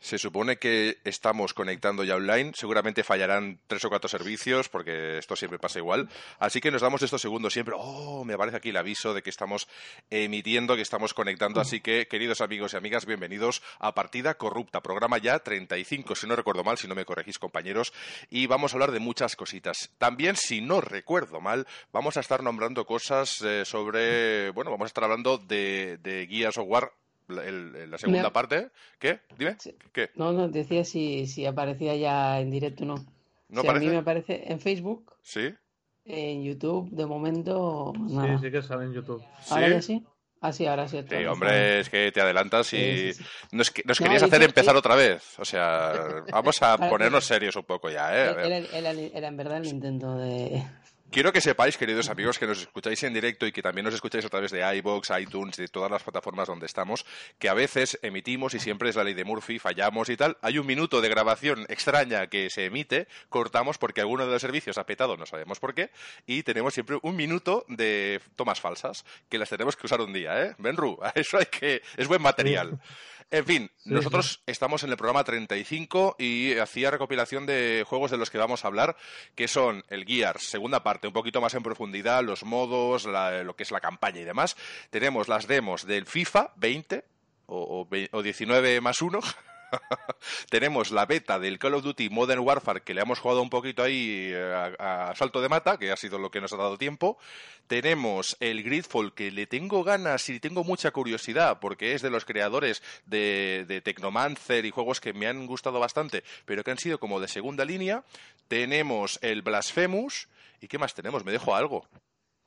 Se supone que estamos conectando ya online. Seguramente fallarán tres o cuatro servicios, porque esto siempre pasa igual. Así que nos damos estos segundos siempre. Oh, me aparece aquí el aviso de que estamos emitiendo, que estamos conectando. Así que, queridos amigos y amigas, bienvenidos a Partida Corrupta, programa ya 35, si no recuerdo mal, si no me corregís, compañeros. Y vamos a hablar de muchas cositas. También, si no recuerdo mal, vamos a estar nombrando cosas eh, sobre. Bueno, vamos a estar hablando de, de Gears la segunda parte. ¿Qué? Dime. ¿Qué? No, no, decía si, si aparecía ya en directo o no. ¿No A mí me aparece en Facebook. Sí. En YouTube, de momento. Sí, sí que sale en YouTube. ¿Ahora ya sí? Ah, sí, ahora sí. Sí, hombre, es que te adelantas y nos, querías hacer empezar otra vez. O sea, vamos a ponernos serios un poco ya, ¿eh? Era, era en verdad el intento de, Quiero que sepáis, queridos amigos, que nos escucháis en directo y que también nos escucháis a través de iBox, iTunes de todas las plataformas donde estamos, que a veces emitimos y siempre es la ley de Murphy, fallamos y tal. Hay un minuto de grabación extraña que se emite, cortamos porque alguno de los servicios ha petado, no sabemos por qué, y tenemos siempre un minuto de tomas falsas que las tenemos que usar un día, ¿eh? Benru, eso hay que es buen material. En fin, nosotros estamos en el programa 35 y hacía recopilación de juegos de los que vamos a hablar, que son el Gears, segunda parte, un poquito más en profundidad, los modos, lo que es la campaña y demás. Tenemos las demos del FIFA 20 o, o 19 más 1 tenemos la beta del Call of Duty Modern Warfare, que le hemos jugado un poquito ahí eh, a, salto de mata, que ha sido lo que nos ha dado tiempo. Tenemos el Gridfall, que le tengo ganas y tengo mucha curiosidad, porque es de los creadores de, de Technomancer y juegos que me han gustado bastante, pero que han sido como de segunda línea. Tenemos el Blasphemous. ¿Y qué más tenemos? Me dejo algo.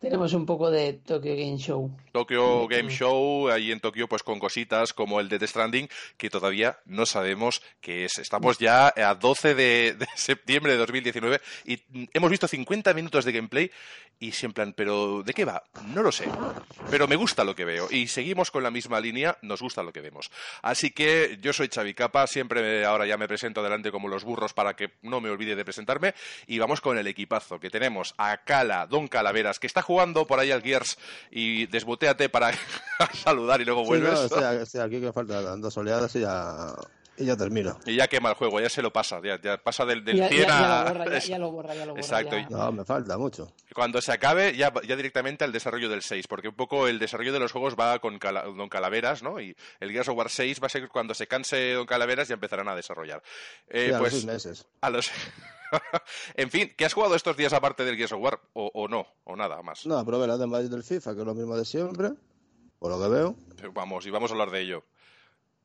Tenemos un poco de Tokyo Game Show. Tokyo Game Show, ahí en Tokio, pues con cositas como el de The Stranding, que todavía no sabemos qué es. Estamos ya a 12 de, de, septiembre de 2019 y hemos visto 50 minutos de gameplay y siempre, ¿pero de qué va? No lo sé. Pero me gusta lo que veo y seguimos con la misma línea, nos gusta lo que vemos. Así que yo soy Xavi Capa, siempre ahora ya me presento adelante como los burros para que no me olvide de presentarme y vamos con el equipazo que tenemos a Cala, Don Calaveras, que está jugando jugando por ahí al Gears y desboteate para saludar y luego vuelves. Sí, no, o aquí que falta dos oleadas y ya, y ya termino. Y ya quema el juego, ya se lo pasa, ya, ya pasa del, del ya, 100 ya, a... Ya lo borra, ya, ya, lo borra, ya lo borra. Exacto. No, me falta mucho. Cuando se acabe, ya, ya directamente al desarrollo del 6, porque un poco el desarrollo de los juegos va con Cala, Don Calaveras, ¿no? Y el Gears of War 6 va a ser cuando se canse Don Calaveras ya empezarán a desarrollar. Eh, sí, a pues, los seis meses. A los... en fin, ¿qué has jugado estos días aparte del Gears of War? ¿O, o no? ¿O nada más? No, probé la demo del FIFA, que es lo mismo de siempre, por lo que veo. Vamos, y vamos a hablar de ello.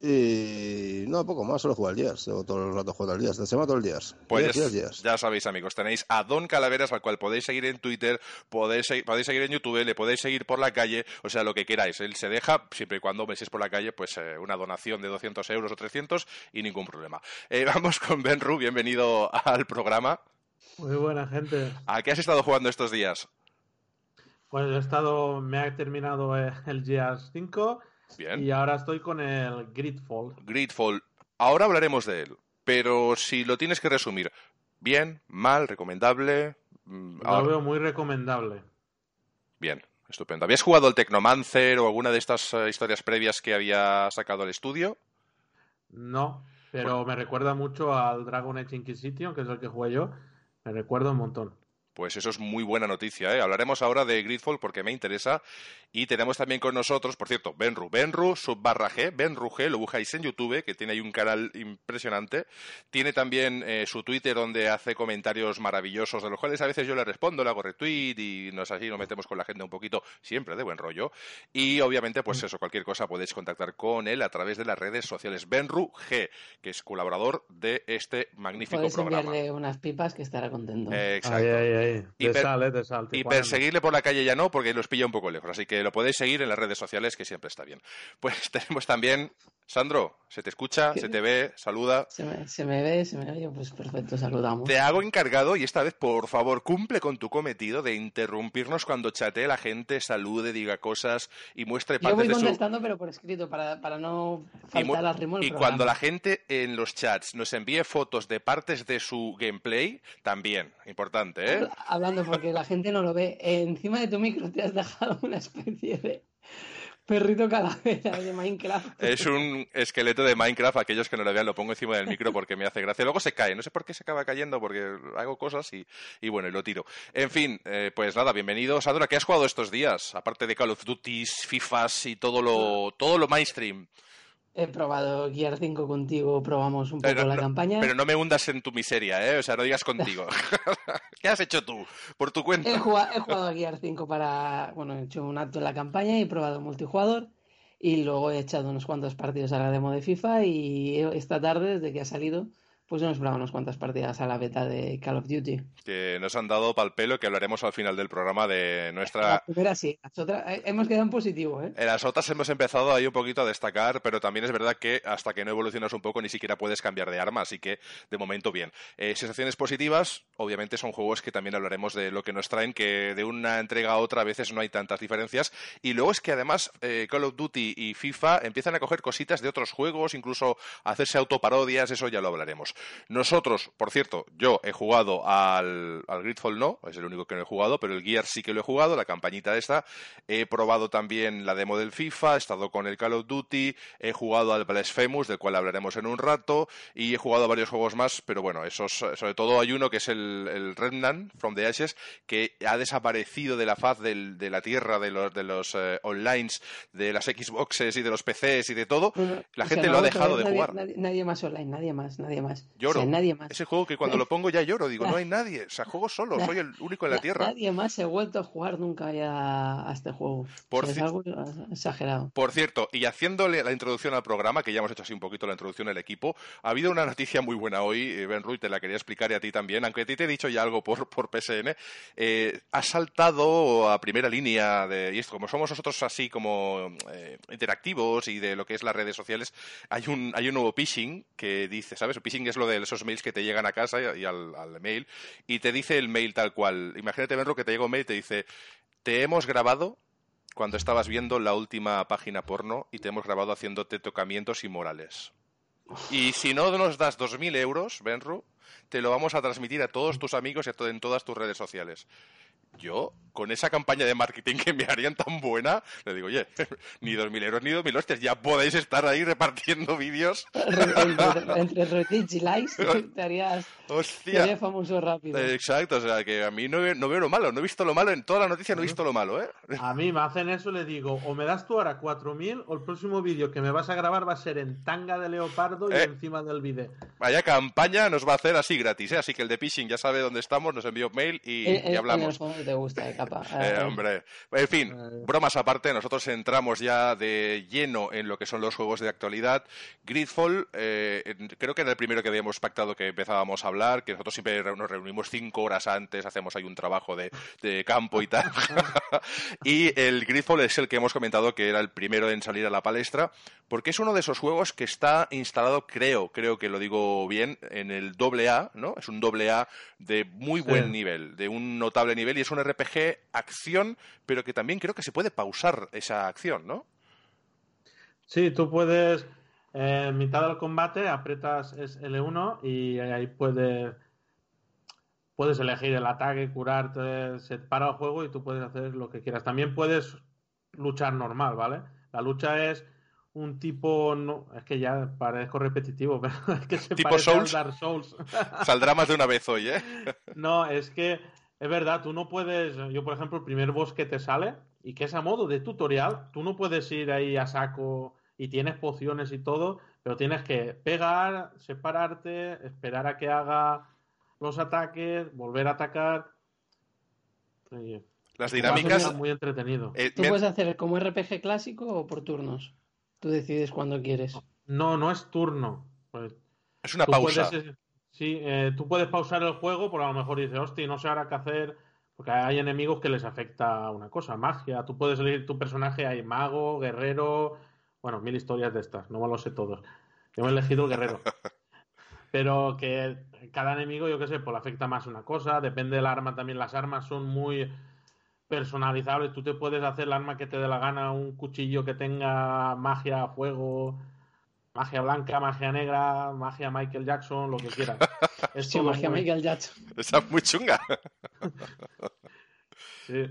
Y no, poco más, solo juego al Gears. Llevo todo el rato jugando al Gears. Esta semana todo el Gears. Pues Gears, Gears. ya sabéis, amigos, tenéis a Don Calaveras, al cual podéis seguir en Twitter, podéis, podéis seguir en YouTube, le podéis seguir por la calle, o sea, lo que queráis. Él se deja, siempre y cuando veáis por la calle, pues eh, una donación de 200 euros o 300 y ningún problema. Eh, vamos con Ben Ru, bienvenido al programa. Muy buena gente. ¿A qué has estado jugando estos días? Pues he estado, me ha terminado eh, el Gears 5 Bien. y ahora estoy con el Gridfall. Gridfall. Ahora hablaremos de él, pero si lo tienes que resumir, bien, mal, recomendable. Lo ahora... veo muy recomendable. Bien, estupendo. ¿Habías jugado el Technomancer o alguna de estas uh, historias previas que había sacado el estudio? No, pero bueno. me recuerda mucho al Dragon Age Inquisition, que es el que jugué yo. Me recuerda un montón. Pues eso es muy buena noticia. ¿eh? Hablaremos ahora de Gridfall porque me interesa. Y tenemos también con nosotros, por cierto, Benru. Benru, subbarra G, Benru G, lo buscáis en YouTube, que tiene ahí un canal impresionante. Tiene también eh, su Twitter donde hace comentarios maravillosos, de los cuales a veces yo le respondo, le hago retweet y nos así nos metemos con la gente un poquito, siempre de buen rollo. Y obviamente, pues eso, cualquier cosa podéis contactar con él a través de las redes sociales. Benru G, que es colaborador de este magnífico Podéis programa. enviarle unas pipas que estará contento. Eh, exacto. Ay, ay, ay. Y, perseguirle por la calle ya no, porque los pilla un poco lejos. Así que lo podéis seguir en las redes sociales, que siempre está bien. Pues tenemos también Sandro, se te escucha, se te ve, saluda. Se me, se me, ve, se me oye, pues perfecto, saludamos. Te hago encargado y esta vez, por favor, cumple con tu cometido de interrumpirnos cuando chatee la gente, salude, diga cosas y muestre partes Yo voy contestando, pero por escrito, para, para no faltar las ritmo Y cuando la gente en los chats nos envíe fotos de partes de su gameplay, también, importante, ¿eh? Hablando, porque la gente no lo ve. Encima de tu micro te has dejado una especie de Perrito calavera de Minecraft. Es un esqueleto de Minecraft. Aquellos que no lo vean, lo pongo encima del micro porque me hace gracia. Luego se cae. No sé por qué se acaba cayendo, porque hago cosas y, y bueno, y lo tiro. En fin, eh, pues nada, bienvenido. Sandra, ¿qué has jugado estos días? Aparte de Call of Duty, FIFAs y todo lo, todo lo mainstream. He probado Gear 5 contigo, probamos un poco la campaña. Pero no me hundas en tu miseria, ¿eh? O sea, no digas contigo. ¿Qué has hecho tú? Por tu cuenta. He jugado, a Gear 5 para. Bueno, he hecho un acto en la campaña y he probado multijugador. Y luego he echado unos cuantos partidos a la demo de FIFA. Y esta tarde, desde que ha salido, pues nos probado unas cuantas partidas a la beta de Call of Duty. Que nos han dado pal pelo que hablaremos al final del programa de nuestra... La primera sí, las otras eh, hemos quedado en positivo, ¿eh? En las otras hemos empezado ahí un poquito a destacar, pero también es verdad que hasta que no evolucionas un poco ni siquiera puedes cambiar de arma, así que de momento bien. Eh, sensaciones positivas, obviamente son juegos que también hablaremos de lo que nos traen, que de una entrega a otra a veces no hay tantas diferencias. Y luego es que además eh, Call of Duty y FIFA empiezan a coger cositas de otros juegos, incluso hacerse autoparodias, eso ya lo hablaremos. Nosotros, por cierto, yo he jugado al, al Gridfall no, es el único que no he jugado, pero el Gear sí que lo he jugado, la campañita esta. He probado también la demo del FIFA, he estado con el Call of Duty, he jugado al Blasphemous, del cual hablaremos en un rato, y he jugado a varios juegos más, pero bueno, esos, sobre todo hay uno que es el, el Remnant from the Ashes, que ha desaparecido de la faz del, de la tierra de los, de los eh, online, de las Xboxes y de los PCs y de todo. la gente lo ha dejado de jugar. Nadie, más online, nadie más, nadie más. Lloro. nadie más. Ese juego que cuando lo pongo ya lloro, digo, no hay nadie. O sea, juego solo, soy el único en la Tierra. Nadie más se ha vuelto a jugar nunca ya a este juego. es algo exagerado. Por cierto, y haciéndole la introducción al programa, que ya hemos hecho así un poquito la introducción al equipo, ha habido una noticia muy buena hoy, eh, Ben Ruiz, te la quería explicar y a ti también, aunque a ti te he dicho ya algo por, por PSN. Eh, ha saltado a primera línea de, y esto, como somos nosotros así como eh, interactivos y de lo que es las redes sociales, hay un, hay un nuevo phishing que dice, ¿sabes? El phishing es lo de esos mails que te llegan a casa y, al, mail y te dice el mail tal cual. Imagínate, verlo que te llega un mail y te dice, te hemos grabado cuando estabas viendo la última página porno y te hemos grabado haciéndote tocamientos inmorales. Y si no nos das 2.000 euros, Benru, te lo vamos a transmitir a todos tus amigos y en todas tus redes sociales yo, con esa campaña de marketing que me harían tan buena, le digo, oye, ni dos mil euros ni dos mil hostias, ya podéis estar ahí repartiendo vídeos. entre, retweets y likes te harías, Hostia. famoso rápido. Exacto, o sea, que a mí no, no, veo lo malo, no he visto lo malo, en toda la noticia no he visto lo malo, ¿eh? A mí me hacen eso, le digo, o me das tú ahora cuatro mil, o el próximo vídeo que me vas a grabar va a ser en tanga de leopardo y eh. encima del vídeo. Vaya campaña nos va a hacer así gratis, ¿eh? Así que el de Pishing ya sabe dónde estamos, nos envió mail y, y hablamos te gusta, de capa. Eh, hombre. En fin, bromas aparte, nosotros entramos ya de lleno en lo que son los juegos de actualidad. Gridfall, eh, creo que era el primero que habíamos pactado que empezábamos a hablar, que nosotros siempre nos reunimos cinco horas antes, hacemos ahí un trabajo de, de campo y tal. y el Gridfall es el que hemos comentado que era el primero en salir a la palestra, porque es uno de esos juegos que está instalado, creo, creo que lo digo bien, en el doble A, ¿no? Es un doble A de muy buen nivel, de un notable nivel, y es un RPG acción, pero que también creo que se puede pausar esa acción, ¿no? Sí, tú puedes, eh, en mitad del combate, aprietas L1 y ahí puedes, puedes elegir el ataque, curarte, se para el juego y tú puedes hacer lo que quieras. También puedes luchar normal, ¿vale? La lucha es un tipo, no, es que ya parezco repetitivo, pero es que se ¿Tipo Souls? Dark Souls. Saldrá más de una vez hoy, ¿eh? no, es que es verdad, tú no puedes, yo por ejemplo, el primer boss que te sale y que es a modo de tutorial, tú no puedes ir ahí a saco y tienes pociones y todo, pero tienes que pegar, separarte, esperar a que haga los ataques, volver a atacar. Las dinámicas. Muy entretenido. Eh, ¿Tú puedes hacer como RPG clásico o por turnos? Tú decides cuando quieres. No, no es turno. Pues, es una pausa. Sí, eh, tú puedes pausar el juego, por a lo mejor dices, hostia, no sé ahora qué hacer, porque hay enemigos que les afecta una cosa, magia. Tú puedes elegir tu personaje, hay mago, guerrero, bueno, mil historias de estas, no me lo sé todos. Yo me he elegido el guerrero. Pero que cada enemigo, yo qué sé, pues le afecta más una cosa, depende del arma también. Las armas son muy personalizables. Tú te puedes hacer el arma que te dé la gana, un cuchillo que tenga magia, fuego, magia blanca, magia negra, magia Michael Jackson, lo que quieras. Es magia Michael Jackson. Esa es muy chunga. sí.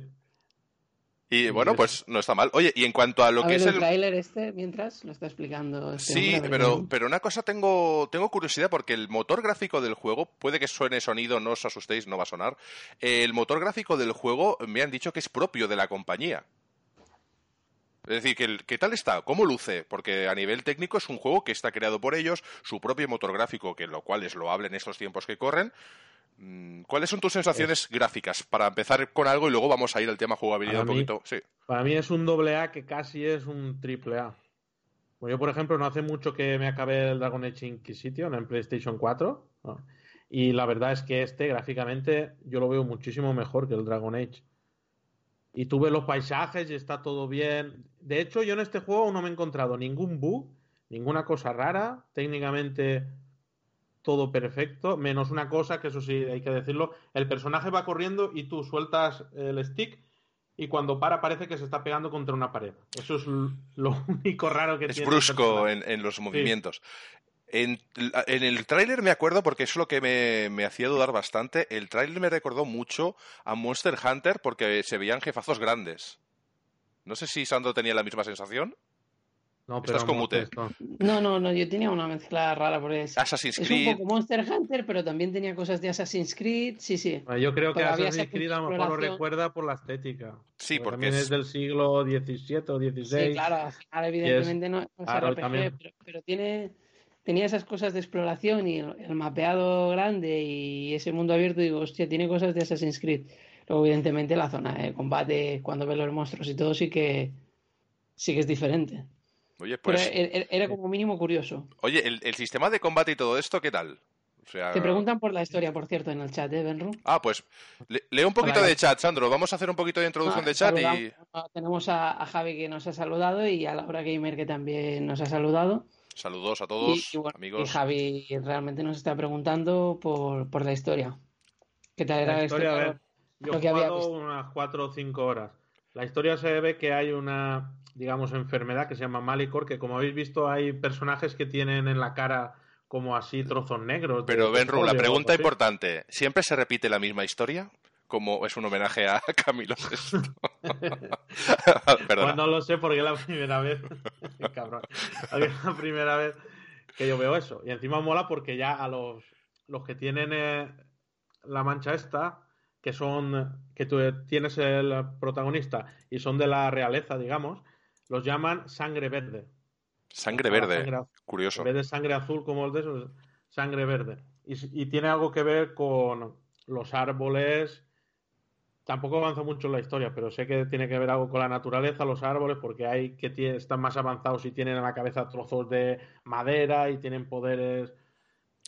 Y bueno, pues no está mal. Oye, y en cuanto a lo que es el, el tráiler este, mientras lo está explicando. Este sí, hombre, pero, pero una cosa tengo, tengo curiosidad porque el motor gráfico del juego, puede que suene sonido, no os asustéis, no va a sonar. El motor gráfico del juego me han dicho que es propio de la compañía. Es decir, que ¿qué tal está? ¿Cómo luce? Porque a nivel técnico es un juego que está creado por ellos, su propio motor gráfico, que lo cual es loable en estos tiempos que corren. Mm, ¿Cuáles son tus sensaciones gráficas? Para empezar con algo y luego vamos a ir al tema jugabilidad un poquito. Sí. Para mí es un doble A que casi es un triple A. Pues yo, por ejemplo, no hace mucho que me acabé el Dragon Age Inquisition en PlayStation 4. ¿no? Y la verdad es que este, gráficamente, yo lo veo muchísimo mejor que el Dragon Age. Y tú ves los paisajes y está todo bien. De hecho, yo en este juego no me he encontrado ningún bug, ninguna cosa rara. Técnicamente todo perfecto, menos una cosa que eso sí hay que decirlo. El personaje va corriendo y tú sueltas el stick y cuando para parece que se está pegando contra una pared. Eso es lo único raro que Es tiene. el brusco en, en los movimientos. En, en el tráiler me acuerdo, porque es lo que me, me hacía dudar bastante, el tráiler me recordó mucho a Monster Hunter porque se veían jefazos grandes. No sé si Sandro tenía la misma sensación. No, Estás con mute. No, no, no, yo tenía una mezcla rara porque es, Assassin's es un poco Monster Hunter, pero también tenía cosas de Assassin's Creed, sí, sí. Bueno, Yo creo que Assassin's Creed a lo mejor lo recuerda por la estética. Sí, porque también es- es... del siglo XVII o Sí, XVI. claro, al final evidentemente no, no es claro, RPG, también. pero, pero tiene, tenía esas cosas de exploración y el, el mapeado grande y ese mundo abierto, digo, hostia, tiene cosas de Assassin's Creed. Luego, evidentemente, la zona de combate, cuando ves los monstruos y todo, sí que sí que es diferente. Oye, Pero pues. er- er- era como mínimo curioso. Oye, el, el sistema de combate y todo esto, ¿qué tal? O sea, Te preguntan por la historia, por cierto, en el chat, ¿eh, Benru? Ah, pues le- leo un poquito de chat, Sandro. Vamos a hacer un poquito de introducción Ah, de chat y. saludamos- ah, Tenemos a, a Javi que nos ha saludado y a Laura Gamer que también nos ha saludado. Saludos a todos, y bueno, amigos. y Javi realmente nos está preguntando por, por la historia. ¿Qué tal era La esto? historia, a ver, yo he había jugado unas 4 o 5 horas. La historia se ve que hay una, digamos, enfermedad que se llama Malicor, que como habéis visto hay personajes que tienen en la cara como así trozos negros. Pero Benru, la pregunta importante, ¿siempre se repite la misma historia? Como es un homenaje a Camilo. Perdona. Pues no lo sé porque es la primera vez. Cabrón. Es la primera vez que yo veo eso. Y encima mola porque ya a los, los que tienen eh, la mancha esta, que son. que tú tienes el protagonista y son de la realeza, digamos, los llaman sangre verde. Sangre verde. sangre Curioso. En vez de sangre azul como el de esos, sangre verde. Y, y tiene algo que ver con los árboles. Tampoco avanza mucho en la historia, pero sé que tiene que ver algo con la naturaleza, los árboles, porque hay que están más avanzados y tienen en la cabeza trozos de madera y tienen poderes.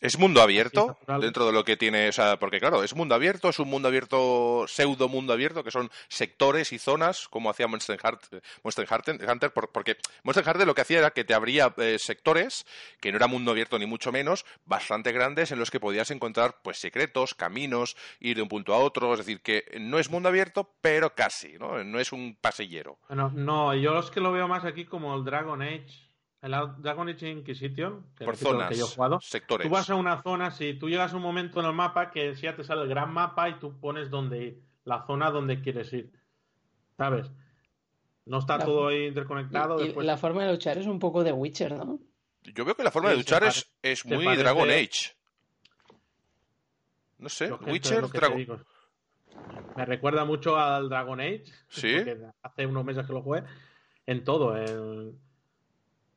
¿Es mundo abierto dentro de lo que tiene? O sea, porque claro, es mundo abierto, es un mundo abierto, pseudo mundo abierto, que son sectores y zonas, como hacía Monster, Heart- Monster Hunter, Hunter, por- porque Monster Hunter lo que hacía era que te abría eh, sectores, que no era mundo abierto ni mucho menos, bastante grandes, en los que podías encontrar pues secretos, caminos, ir de un punto a otro, es decir, que no es mundo abierto, pero casi, ¿no? No es un pasillero. Bueno, no, yo es que lo veo más aquí como el Dragon Age. El Dragon Age Inquisition, que Por el zonas, que yo he jugado. sectores. Tú vas a una zona, si tú llegas a un momento en el mapa que ya te sale el gran mapa y tú pones donde ir, la zona donde quieres ir. ¿Sabes? No está La- todo ahí interconectado. Y- y después- la forma de luchar es un poco de Witcher, ¿no? Yo veo que la forma Sí, de luchar es, es muy parece- Dragon Age. No sé, Witcher, te Dragon... Me recuerda mucho al Dragon Age. Sí. hace unos meses que lo jugué. En todo. en-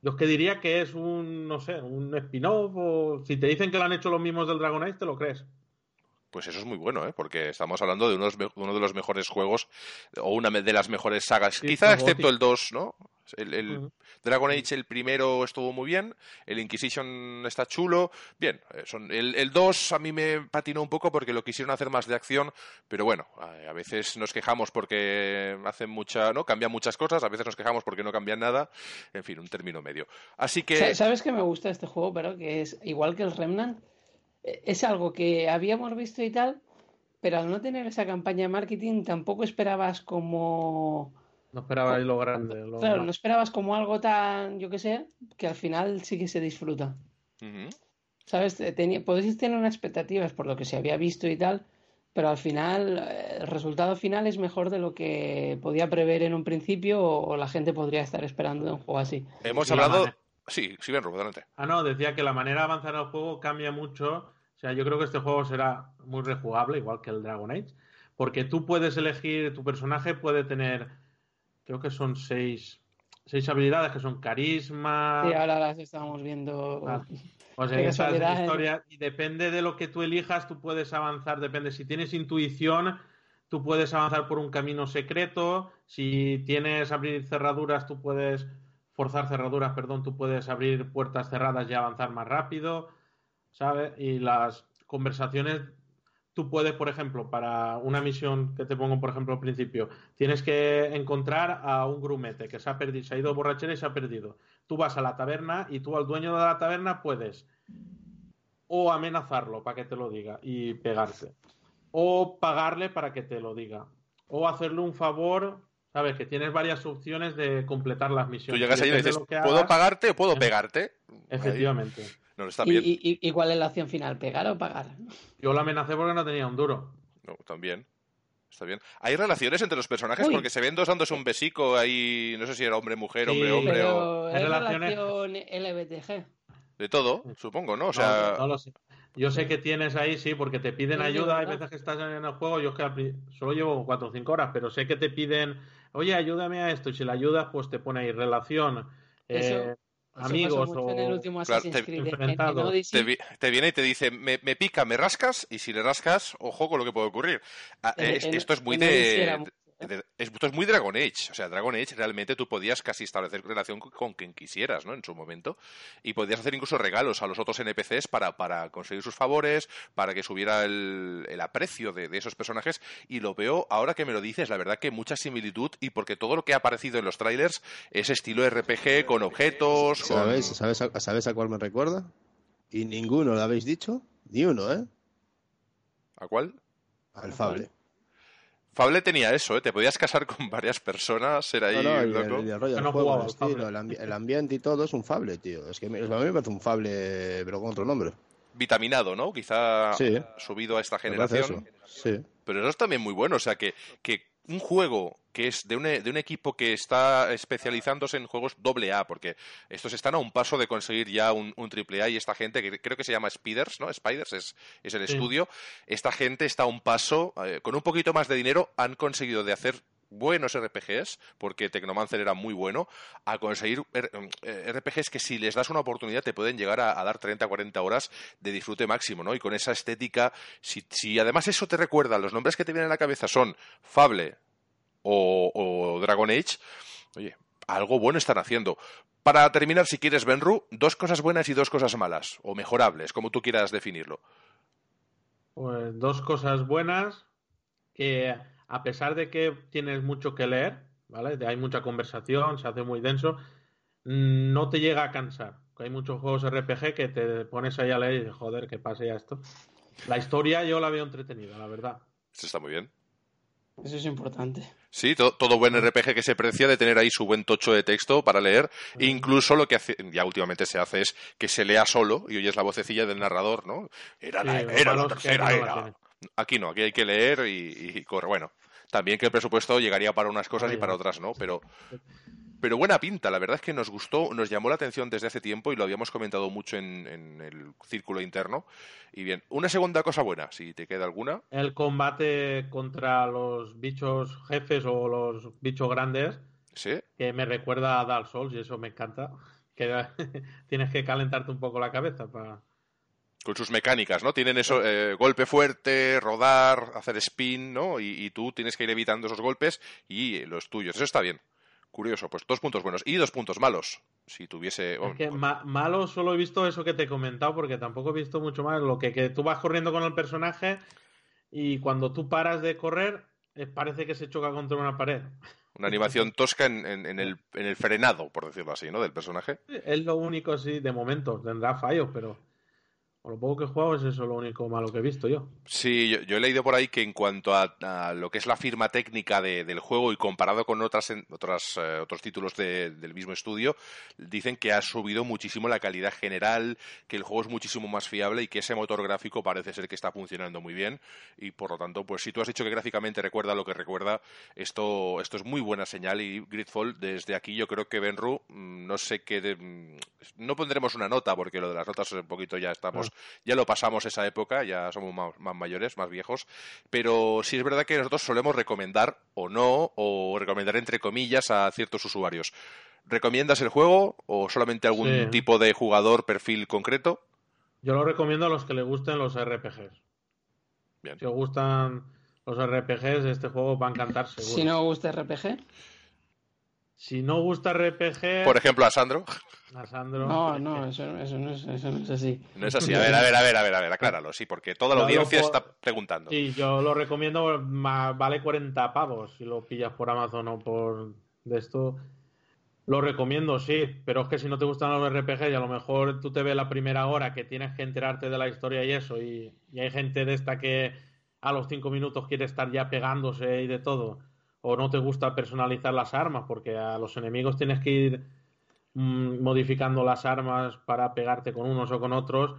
Yo es que diría que es un, no sé, un spin-off. O si te dicen que lo han hecho los mismos del Dragon Age, te lo crees. Pues eso es muy bueno, ¿eh? porque estamos hablando de unos uno de los mejores juegos o una de las mejores sagas, Sí, quizá excepto Gothic. el 2, ¿no? El, el. Dragon Age, el primero estuvo muy bien, el Inquisition está chulo, bien, eh, son, el, el 2 a mí me patinó un poco porque lo quisieron hacer más de acción, pero bueno, a, a veces nos quejamos porque hacen mucha, ¿no? Cambian muchas cosas, a veces nos quejamos porque no cambian nada, en fin, un término medio. Así que... Sa- ¿Sabes que me gusta este juego, pero que es igual que el Remnant? eh, Es algo que habíamos visto y tal, pero al no tener esa campaña de marketing tampoco esperabas como... No esperaba ahí lo grande. lo- Claro, no esperabas como algo tan, yo qué sé, que al final sí que se disfruta. ¿Sabes? Te- Tenía, podéis tener unas expectativas por lo que se había visto y tal, pero al final eh, el resultado final es mejor de lo que podía prever en un principio o, o la gente podría estar esperando de un juego así. Hemos Y hablado... Sí, sí, bien, adelante. Ah, no, decía que la manera de avanzar el juego cambia mucho. O sea, yo creo que este juego será muy rejugable, igual que el Dragon Age, porque tú puedes elegir, tu personaje puede tener, creo que son seis, seis habilidades, que son carisma, Sí, ahora las estamos viendo. Ah. o sea, esas ¿eh? historias, y depende de lo que tú elijas, tú puedes avanzar, depende, si tienes intuición, tú puedes avanzar por un camino secreto, si tienes abrir cerraduras, tú puedes forzar cerraduras, perdón, tú puedes abrir puertas cerradas y avanzar más rápido, ¿sabes? Y las conversaciones, tú puedes, por ejemplo, para una misión que te pongo, por ejemplo, al principio, tienes que encontrar a un grumete que se ha perdido, se ha ido borrachera y se ha perdido. Tú vas a la taberna y tú al dueño de la taberna puedes o amenazarlo para que te lo diga y pegarte, o pagarle para que te lo diga, o hacerle un favor, sabes que tienes varias opciones de completar las Tú misiones. llegas ahí y dices, ¿puedo pagarte o puedo Em- pegarte? Efectivamente. Ahí. No, está ¿Y, bien. y- y- y cuál es la opción final? ¿Pegar o pagar? Yo lo amenacé porque no tenía un duro. No, también. Está bien. ¿Hay relaciones entre los personajes? Uy. Porque se ven dos dándose un besico ahí, no sé si era hombre, mujer, Sí, hombre, hombre o... Hay relación LBTG. De todo, supongo, ¿no? O sea, No, no lo sé. Yo sé que tienes ahí, sí, porque te piden ayuda. Hay veces que estás en el juego. Yo es que solo llevo cuatro o cinco horas, pero sé que te piden, oye, ayúdame a esto. Y si la ayudas, pues te pone ahí relación, eh, Eso amigos mucho en el o. último Claro, Assassin's te- viene y te dice, me, me pica, me rascas, y si le rascas, ojo con lo que puede ocurrir. Ah, En- es- en- esto es muy de... Esto es muy Dragon Age. O sea, Dragon Age realmente tú podías casi establecer relación con, quien quisieras, ¿no? En su momento. Y podías hacer incluso regalos a los otros NPCs para, para conseguir sus favores, para que subiera el, el aprecio de, de esos personajes. Y lo veo, ahora que me lo dices, la verdad que mucha similitud y porque todo lo que ha aparecido en los trailers es estilo RPG con objetos, con... ¿Sabes, sabes, a, ¿Sabes a cuál me recuerda? Y ninguno lo habéis dicho. Ni uno, ¿eh? ¿A cuál? Al Fable. Fable tenía eso, ¿eh? Te podías casar con varias personas, era ahí No, no, el, loco. rollo no juego, el al Fable. estilo, el, ambi- el ambiente y todo es un Fable, tío. Es que me- a mí me parece un Fable, pero con otro nombre. Vitaminado, ¿no? Quizá Sí. subido a esta generación. Sí. Pero eso es también muy bueno, o sea, que, que un juego que es de un, de un equipo que está especializándose en juegos doble A, porque estos están a un paso de conseguir ya un, un triple A y esta gente, que creo que se llama Spiders, ¿no? Spiders es, es el Sí. estudio, esta gente está a un paso, eh, con un poquito más de dinero, han conseguido de hacer buenos RPGs, porque Technomancer era muy bueno, a conseguir R- eh, RPGs que si les das una oportunidad te pueden llegar a, a dar 30, 40 horas de disfrute máximo, ¿no? Y con esa estética, si, si además eso te recuerda, los nombres que te vienen a la cabeza son Fable o, o Dragon Age, oye, algo bueno están haciendo. Para terminar, si quieres, Benru, dos cosas buenas y dos cosas malas, o mejorables, como tú quieras definirlo. Pues dos cosas buenas, que a pesar de que tienes mucho que leer, ¿vale? De- Hay mucha conversación, se hace muy denso, mm, no te llega a cansar. Hay muchos juegos RPG que te pones ahí a leer y dices, joder, que pase ya esto. La historia yo la veo entretenida, la verdad. Eso está muy bien. Eso es importante. Sí, to- todo buen RPG que se precia de tener ahí su buen tocho de texto para leer. Incluso lo que hace, ya últimamente se hace es que se lea solo y oyes la vocecilla del narrador, ¿no? Era la, Sí, era la tercera aquí no la era. Aquí no, aquí hay que leer y, y corre. Bueno, también que el presupuesto llegaría para unas cosas y para otras no, pero pero buena pinta, la verdad es que nos gustó, nos llamó la atención desde hace tiempo y lo habíamos comentado mucho en, en el círculo interno. Y bien, una segunda cosa buena, si te queda alguna. El combate contra los bichos jefes o los bichos grandes, Sí, que me recuerda a Dark Souls y eso me encanta. Que tienes que calentarte un poco la cabeza para... con sus mecánicas, ¿no? Tienen eso, eh, golpe fuerte, rodar, hacer spin, ¿no? Y, y tú tienes que ir evitando esos golpes y eh, los tuyos. Eso está bien. Curioso, pues dos puntos buenos y dos puntos malos. Si tuviese. Es que ma- malo solo he visto eso que te he comentado, porque tampoco he visto mucho más. Lo que, que tú vas corriendo con el personaje y cuando tú paras de correr, eh, parece que se choca contra una pared. Una animación tosca en, en- en el, en el frenado, por decirlo así, ¿no? Del personaje. Es lo único, sí, de momento. Tendrá fallos, pero por lo poco que he jugado es eso lo único malo que he visto yo. Sí, yo, yo he leído por ahí que en cuanto a, lo que es la firma técnica de- del juego y comparado con otras, en- otras eh, otros títulos de- del mismo estudio, dicen que ha subido muchísimo la calidad general, que el juego es muchísimo más fiable y que ese motor gráfico parece ser que está funcionando muy bien y por lo tanto, pues si tú has dicho que gráficamente recuerda lo que recuerda, esto, esto es muy buena señal y Gridfall desde aquí yo creo que Benru, mm, no sé qué, de- mm, no pondremos una nota porque lo de las notas un poquito ya estamos ya lo pasamos esa época, ya somos más, más mayores, más viejos, pero sí es verdad que nosotros solemos recomendar o no, o recomendar entre comillas a ciertos usuarios. ¿Recomiendas el juego o solamente algún Sí. tipo de jugador, perfil concreto? Yo lo recomiendo a los que les gusten los RPGs. Bien. Si os gustan los RPGs, este juego va a encantar seguro. Si no gusta RPG, Si no gusta RPG, Por ejemplo, a Sandro. A Sandro, no, no, eso, eso no es, eso no es así. No es así. A ver, a ver, a ver, a ver, a ver, acláralo, sí, porque toda la audiencia está preguntando. Sí, yo lo recomiendo, vale 40 pavos si lo pillas por Amazon o por de esto. Lo recomiendo, sí, pero es que si no te gustan los RPG y a lo mejor tú te ves la primera hora que tienes que enterarte de la historia y eso, y, y hay gente de esta que a los 5 minutos quiere estar ya pegándose y de todo, o no te gusta personalizar las armas, porque a los enemigos tienes que ir mm, modificando las armas para pegarte con unos o con otros,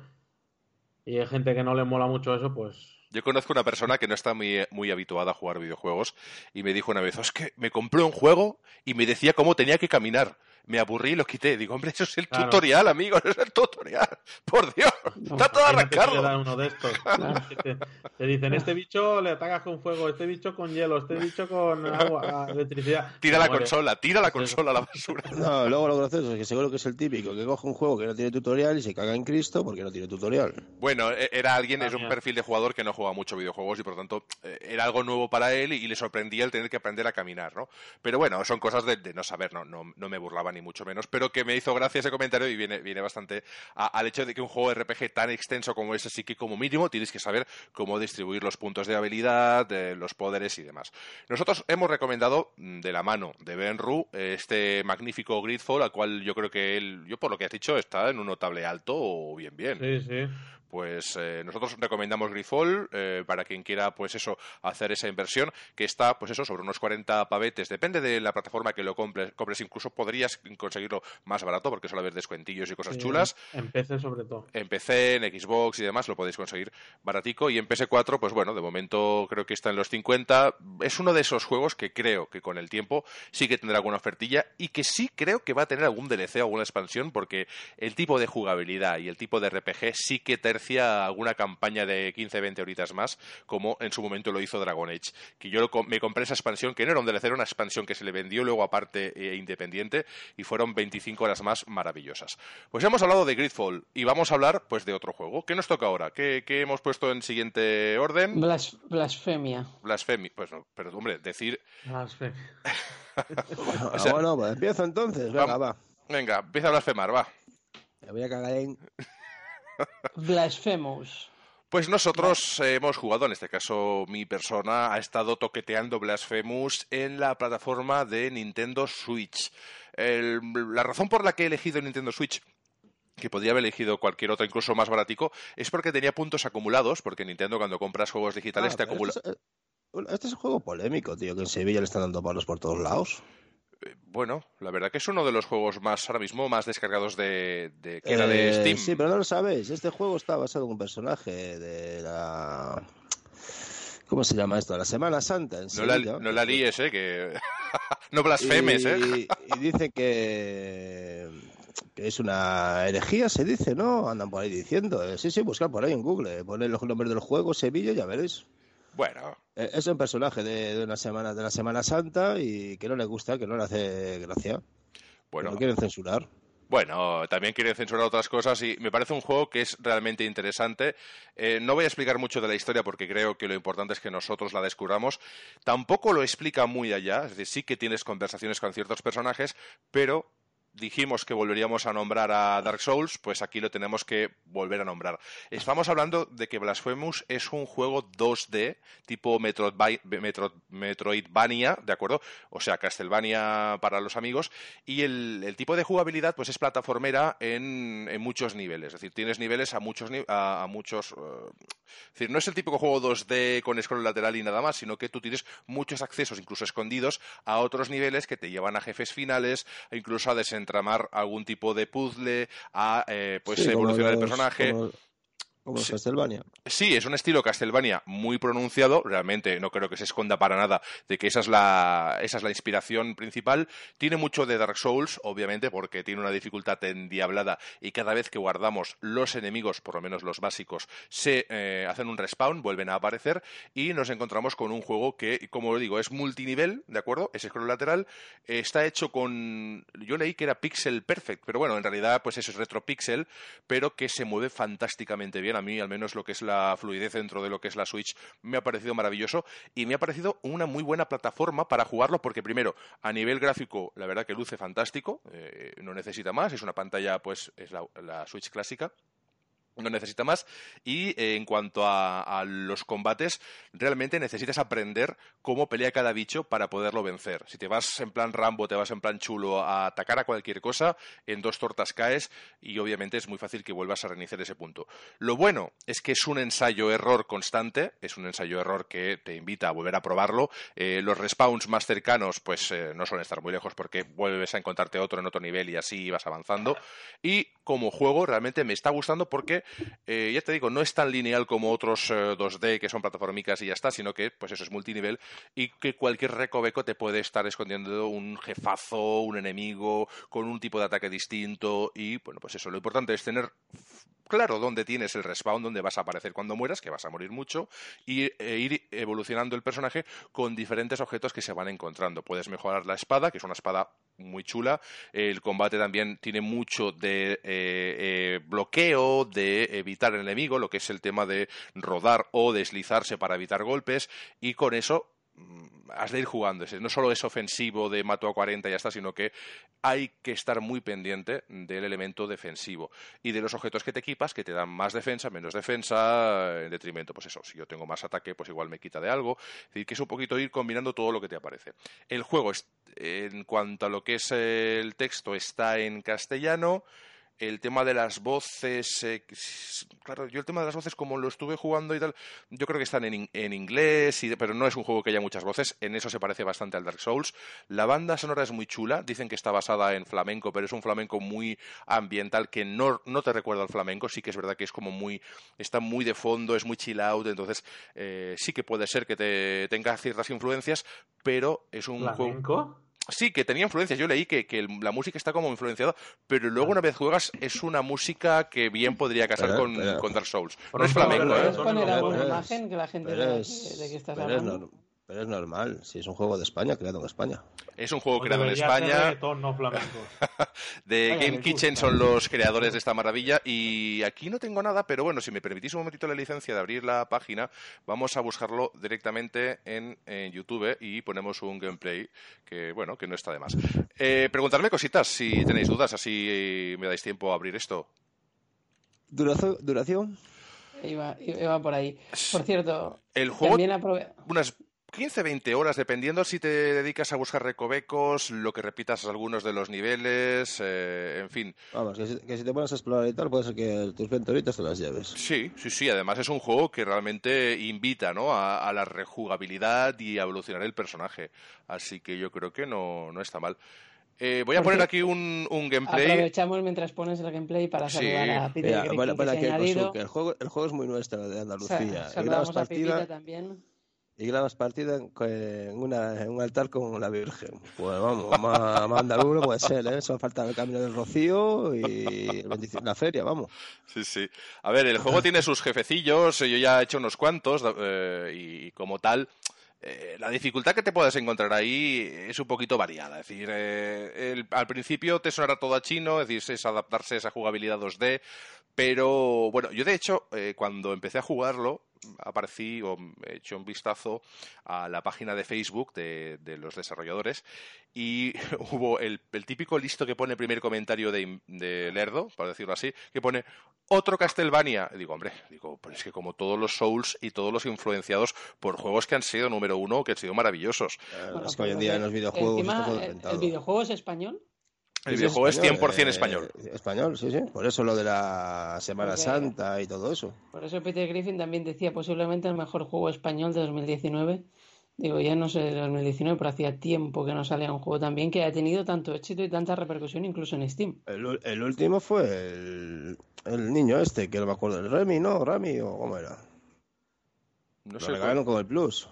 y hay gente que no le mola mucho eso, pues Yo conozco una persona que no está muy, muy habituada a jugar videojuegos y me dijo una vez, "Oh, es que me compré un juego y me decía cómo tenía que caminar. Me aburrí y lo quité. Digo, hombre, eso es el Claro. tutorial, amigos, es el tutorial. Por Dios, No, está todo ¿Quién no te uno de estos? Te, te dicen, este bicho le atacas con fuego, este bicho con hielo, este bicho con agua, electricidad. Tira la Muere. consola, tira la Eso. consola a la basura. No, luego lo gracioso es que seguro que es el típico que coge un juego que no tiene tutorial y se caga en Cristo porque no tiene tutorial. Bueno, e- era alguien, es un perfil de jugador que no juega mucho videojuegos y por lo tanto eh, era algo nuevo para él y, y le sorprendía el tener que aprender a caminar, ¿no? Pero bueno, son cosas de, de no saber, no, no, no me burlaba ni mucho menos, pero que me hizo gracia ese comentario y viene, viene bastante al hecho de que un juego RPG tan extenso como ese sí que como mínimo tienes que saber cómo distribuir los puntos de habilidad, los poderes y demás. Nosotros hemos recomendado mm, de la mano de Ben Ru este magnífico Gridfall, al cual yo creo que él, yo por lo que has dicho, está en un notable alto o bien bien Sí, sí. Pues eh, nosotros recomendamos Grifol eh, para quien quiera pues eso hacer esa inversión que está pues eso sobre unos 40 pavetes. Depende de la plataforma que lo compres, compres. Incluso podrías conseguirlo más barato porque suele haber descuentillos y cosas Sí, chulas. En PC sobre todo. en PC, en Xbox y demás lo podéis conseguir baratico. Y en PS4 pues bueno de momento creo que está en los 50 es uno de esos juegos que creo que con el tiempo sí que tendrá alguna ofertilla y que sí creo que va a tener algún DLC o alguna expansión porque el tipo de jugabilidad y el tipo de RPG sí que tercia alguna campaña de 15-20 horitas más como en su momento lo hizo Dragon Age que yo me compré esa expansión que no era un DLC era una expansión que se le vendió luego aparte e independiente y fueron 25 horas más maravillosas pues hemos hablado de Gridfall y vamos a hablar pues de otro juego. ¿Qué nos toca ahora? ¿Qué, qué hemos puesto en siguiente orden? Blas- blasfemia. Blasfemia. Pues no, pero hombre, decir... Blasfemia. Ah, sea- bueno, pues empiezo entonces. Venga, va. Venga, empieza a blasfemar, va. Me voy a cagar en. Blasphemous. Pues nosotros hemos jugado, en este caso mi persona ha estado toqueteando Blasphemous en la plataforma de Nintendo Switch. El- la razón por la que he elegido Nintendo Switch que podría haber elegido cualquier otra, incluso más baratico, es porque tenía puntos acumulados, porque Nintendo cuando compras juegos digitales Ah, te acumula... Este es, eh, este es un juego polémico, tío, que en Sevilla le están dando palos por todos lados. Bueno, la verdad que es uno de los juegos más, ahora mismo, más descargados de, de que era de Eh, Steam. Sí, pero no lo sabéis. Este juego está basado en un personaje de la. ¿Cómo se llama esto? La Semana Santa. En no, la, Sevilla. no la líes, ¿eh? Que... no blasfemes, ¿eh? y, dice que, que es una herejía, se dice, ¿no? Andan por ahí diciendo. Eh, Sí, sí, buscar por ahí en Google. Poner los nombres del juego, Sevilla, y ya veréis. Bueno, Eh, Es un personaje de, de una semana de la Semana Santa y que no le gusta, que no le hace gracia. bueno, lo quieren censurar. Bueno, también quiere censurar otras cosas y me parece un juego que es realmente interesante. Eh, no voy a explicar mucho de la historia porque creo que lo importante es que nosotros la descubramos. Tampoco lo explica muy allá, es decir, sí que tienes conversaciones con ciertos personajes, pero dijimos que volveríamos a nombrar a Dark Souls, pues aquí lo tenemos que volver a nombrar. Estamos hablando de que Blasphemous es un juego 2D, tipo Metroidvania, ¿de acuerdo? O sea, Castlevania para los amigos, y el, tipo de jugabilidad pues es plataformera en, muchos niveles, es decir, tienes niveles a muchos... A, muchos eh, es decir, no es el típico juego 2D con scroll lateral y nada más, sino que tú tienes muchos accesos, incluso escondidos, a otros niveles que te llevan a jefes finales, incluso a desenvolver entramar algún tipo de puzzle, a eh, pues evolucionar el personaje. Como Castlevania. Sí, es un estilo Castlevania muy pronunciado. Realmente no creo que se esconda para nada de que esa es la, esa es la inspiración principal. Tiene mucho de Dark Souls, obviamente, porque tiene una dificultad endiablada y cada vez que guardamos los enemigos, por lo menos los básicos, se eh, hacen un respawn, vuelven a aparecer y nos encontramos con un juego que, como digo, es multinivel, ¿de acuerdo? Es scroll lateral. está hecho con. Yo leí que era pixel perfect, pero bueno, en realidad, pues eso es retro pixel, pero que se mueve fantásticamente bien a mí al menos lo que es la fluidez dentro de lo que es la Switch me ha parecido maravilloso y me ha parecido una muy buena plataforma para jugarlo porque primero, a nivel gráfico, la verdad que luce fantástico, eh, no necesita más, es una pantalla pues es la Switch clásica no necesita más. Y eh, en cuanto a, los combates, realmente necesitas aprender cómo pelea cada bicho para poderlo vencer. Si te vas en plan Rambo, te vas en plan chulo a atacar a cualquier cosa, en dos tortas caes y obviamente es muy fácil que vuelvas a reiniciar ese punto. Lo bueno es que es un ensayo-error constante, es un ensayo-error que te invita a volver a probarlo. Eh, los respawns más cercanos, pues eh, no suelen estar muy lejos porque vuelves a encontrarte otro en otro nivel y así vas avanzando. Y como juego, realmente me está gustando porque eh, ya te digo, no es tan lineal como otros 2D eh, que son plataformicas y ya está, sino que pues eso es multinivel y que cualquier recoveco te puede estar escondiendo un jefazo, un enemigo con un tipo de ataque distinto y bueno, pues eso, lo importante es tener claro dónde tienes el respawn, dónde vas a aparecer cuando mueras, que vas a morir mucho, y e ir evolucionando el personaje con diferentes objetos que se van encontrando. Puedes mejorar la espada, que es una espada muy chula. El combate también tiene mucho de eh, eh, bloqueo, de evitar el enemigo, lo que es el tema de rodar o deslizarse para evitar golpes, y con eso has de ir jugando. No solo es ofensivo de mato a 40 y ya está, sino que hay que estar muy pendiente del elemento defensivo y de los objetos que te equipas que te dan más defensa, menos defensa, en detrimento, pues eso, si yo tengo más ataque, pues igual me quita de algo. Es decir, que es un poquito ir combinando todo lo que te aparece. El juego, en cuanto a lo que es el texto, está en castellano el tema de las voces, eh, claro, yo el tema de las voces como lo estuve jugando y tal, yo creo que están en, en inglés, pero no es un juego que haya muchas voces, en eso se parece bastante al Dark Souls. La banda sonora es muy chula, dicen que está basada en flamenco, pero es un flamenco muy ambiental que no, no te recuerda al flamenco, sí que es verdad que es como muy, está muy de fondo, es muy chill out, entonces eh, sí que puede ser que te tenga ciertas influencias, pero es un ¿Flamenco? Sí, que tenía influencias. Yo leí que, que, la música está como influenciada, pero luego una vez juegas es una música que bien podría casar con, con, Dark Souls. No es flamenco, ¿eh? poner alguna imagen que la gente de qué estás hablando? Pero es normal, si es un juego de España, creado en España. Es un juego creado en España. de Game Kitchen son los creadores de esta maravilla. Y aquí no tengo nada, pero bueno, si me permitís un momentito la licencia de abrir la página, vamos a buscarlo directamente en, YouTube y ponemos un gameplay que, bueno, que no está de más. Eh, preguntarme cositas si tenéis dudas, así me dais tiempo a abrir esto. ¿Duración? Iba, iba, por ahí. Por cierto, el juego, unas 15, 20 horas, dependiendo si te dedicas a buscar recovecos, lo que repitas algunos de los niveles, eh, en fin. Vamos, que si, te pones a explorar y tal, puede ser que tus 20 horitas te las lleves. Sí, sí, sí. Además es un juego que realmente invita ¿no? a, la rejugabilidad y a evolucionar el personaje. Así que yo creo que no, no está mal. Eh, voy a poner aquí un, un, gameplay. Aprovechamos mientras pones el gameplay para saludar a Peter. Bueno, para que, el, juego, el juego es muy nuestro de Andalucía. saludamos a Pepita también y grabas partida en, un altar con la Virgen. Pues vamos, más, más puede ser, ¿eh? Solo falta el camino del Rocío y la feria, vamos. Sí, sí. A ver, el juego tiene sus jefecillos, yo ya he hecho unos cuantos eh, y como tal eh, la dificultad que te puedes encontrar ahí es un poquito variada. Es decir, eh, al principio te sonará todo a chino, es decir, es adaptarse a esa jugabilidad 2D, pero bueno, yo de hecho, eh, cuando empecé a jugarlo, aparecí o he hecho un vistazo a la página de Facebook de, los desarrolladores y hubo el, típico listo que pone el primer comentario de, Lerdo, para decirlo así, que pone otro Castlevania. Y digo, hombre, digo, pues es que como todos los Souls y todos los influenciados por juegos que han sido número uno, que han sido maravillosos. es que hoy en día en los videojuegos... ¿El videojuego es español? El videojuego es 100% español. Eh, español, sí, sí. Por eso lo de la Semana Santa y todo eso. Por eso Peter Griffin también decía posiblemente el mejor juego español de 2019. Digo, ya no sé de 2019, pero hacía tiempo que no salía un juego también que ha tenido tanto éxito y tanta repercusión incluso en Steam. El, último fue el, el, niño este, que no me acuerdo, el Remy, ¿no? Remy o cómo era. No sé. Lo regalaron con el Plus.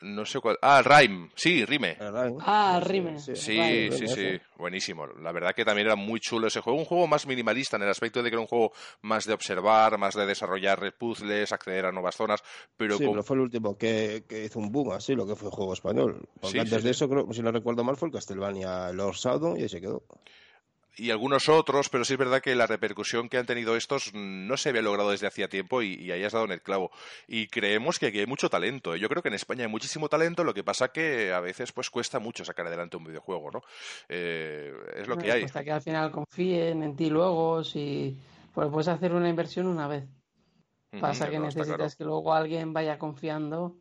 No sé cuál. Ah, Rime. Sí, Rime. Ah, Rime. Sí, sí, sí, Buenísimo. La verdad que también era muy chulo ese juego. Un juego más minimalista en el aspecto de que era un juego más de observar, más de desarrollar puzzles, acceder a nuevas zonas. Pero sí, pero fue el último que, hizo un boom así, lo que fue el juego español. Porque antes de eso, creo, si no recuerdo mal, fue el Castlevania Lord Shadow y ahí se quedó y algunos otros, pero sí es verdad que la repercusión que han tenido estos no se había logrado desde hacía tiempo y, ahí has dado en el clavo. Y creemos que aquí hay mucho talento. Yo creo que en España hay muchísimo talento, lo que pasa que a veces pues cuesta mucho sacar adelante un videojuego, ¿no? Eh, es lo que hay. Hasta que al final confíen en ti luego, si pues puedes hacer una inversión una vez. Pasa que necesitas que luego alguien vaya confiando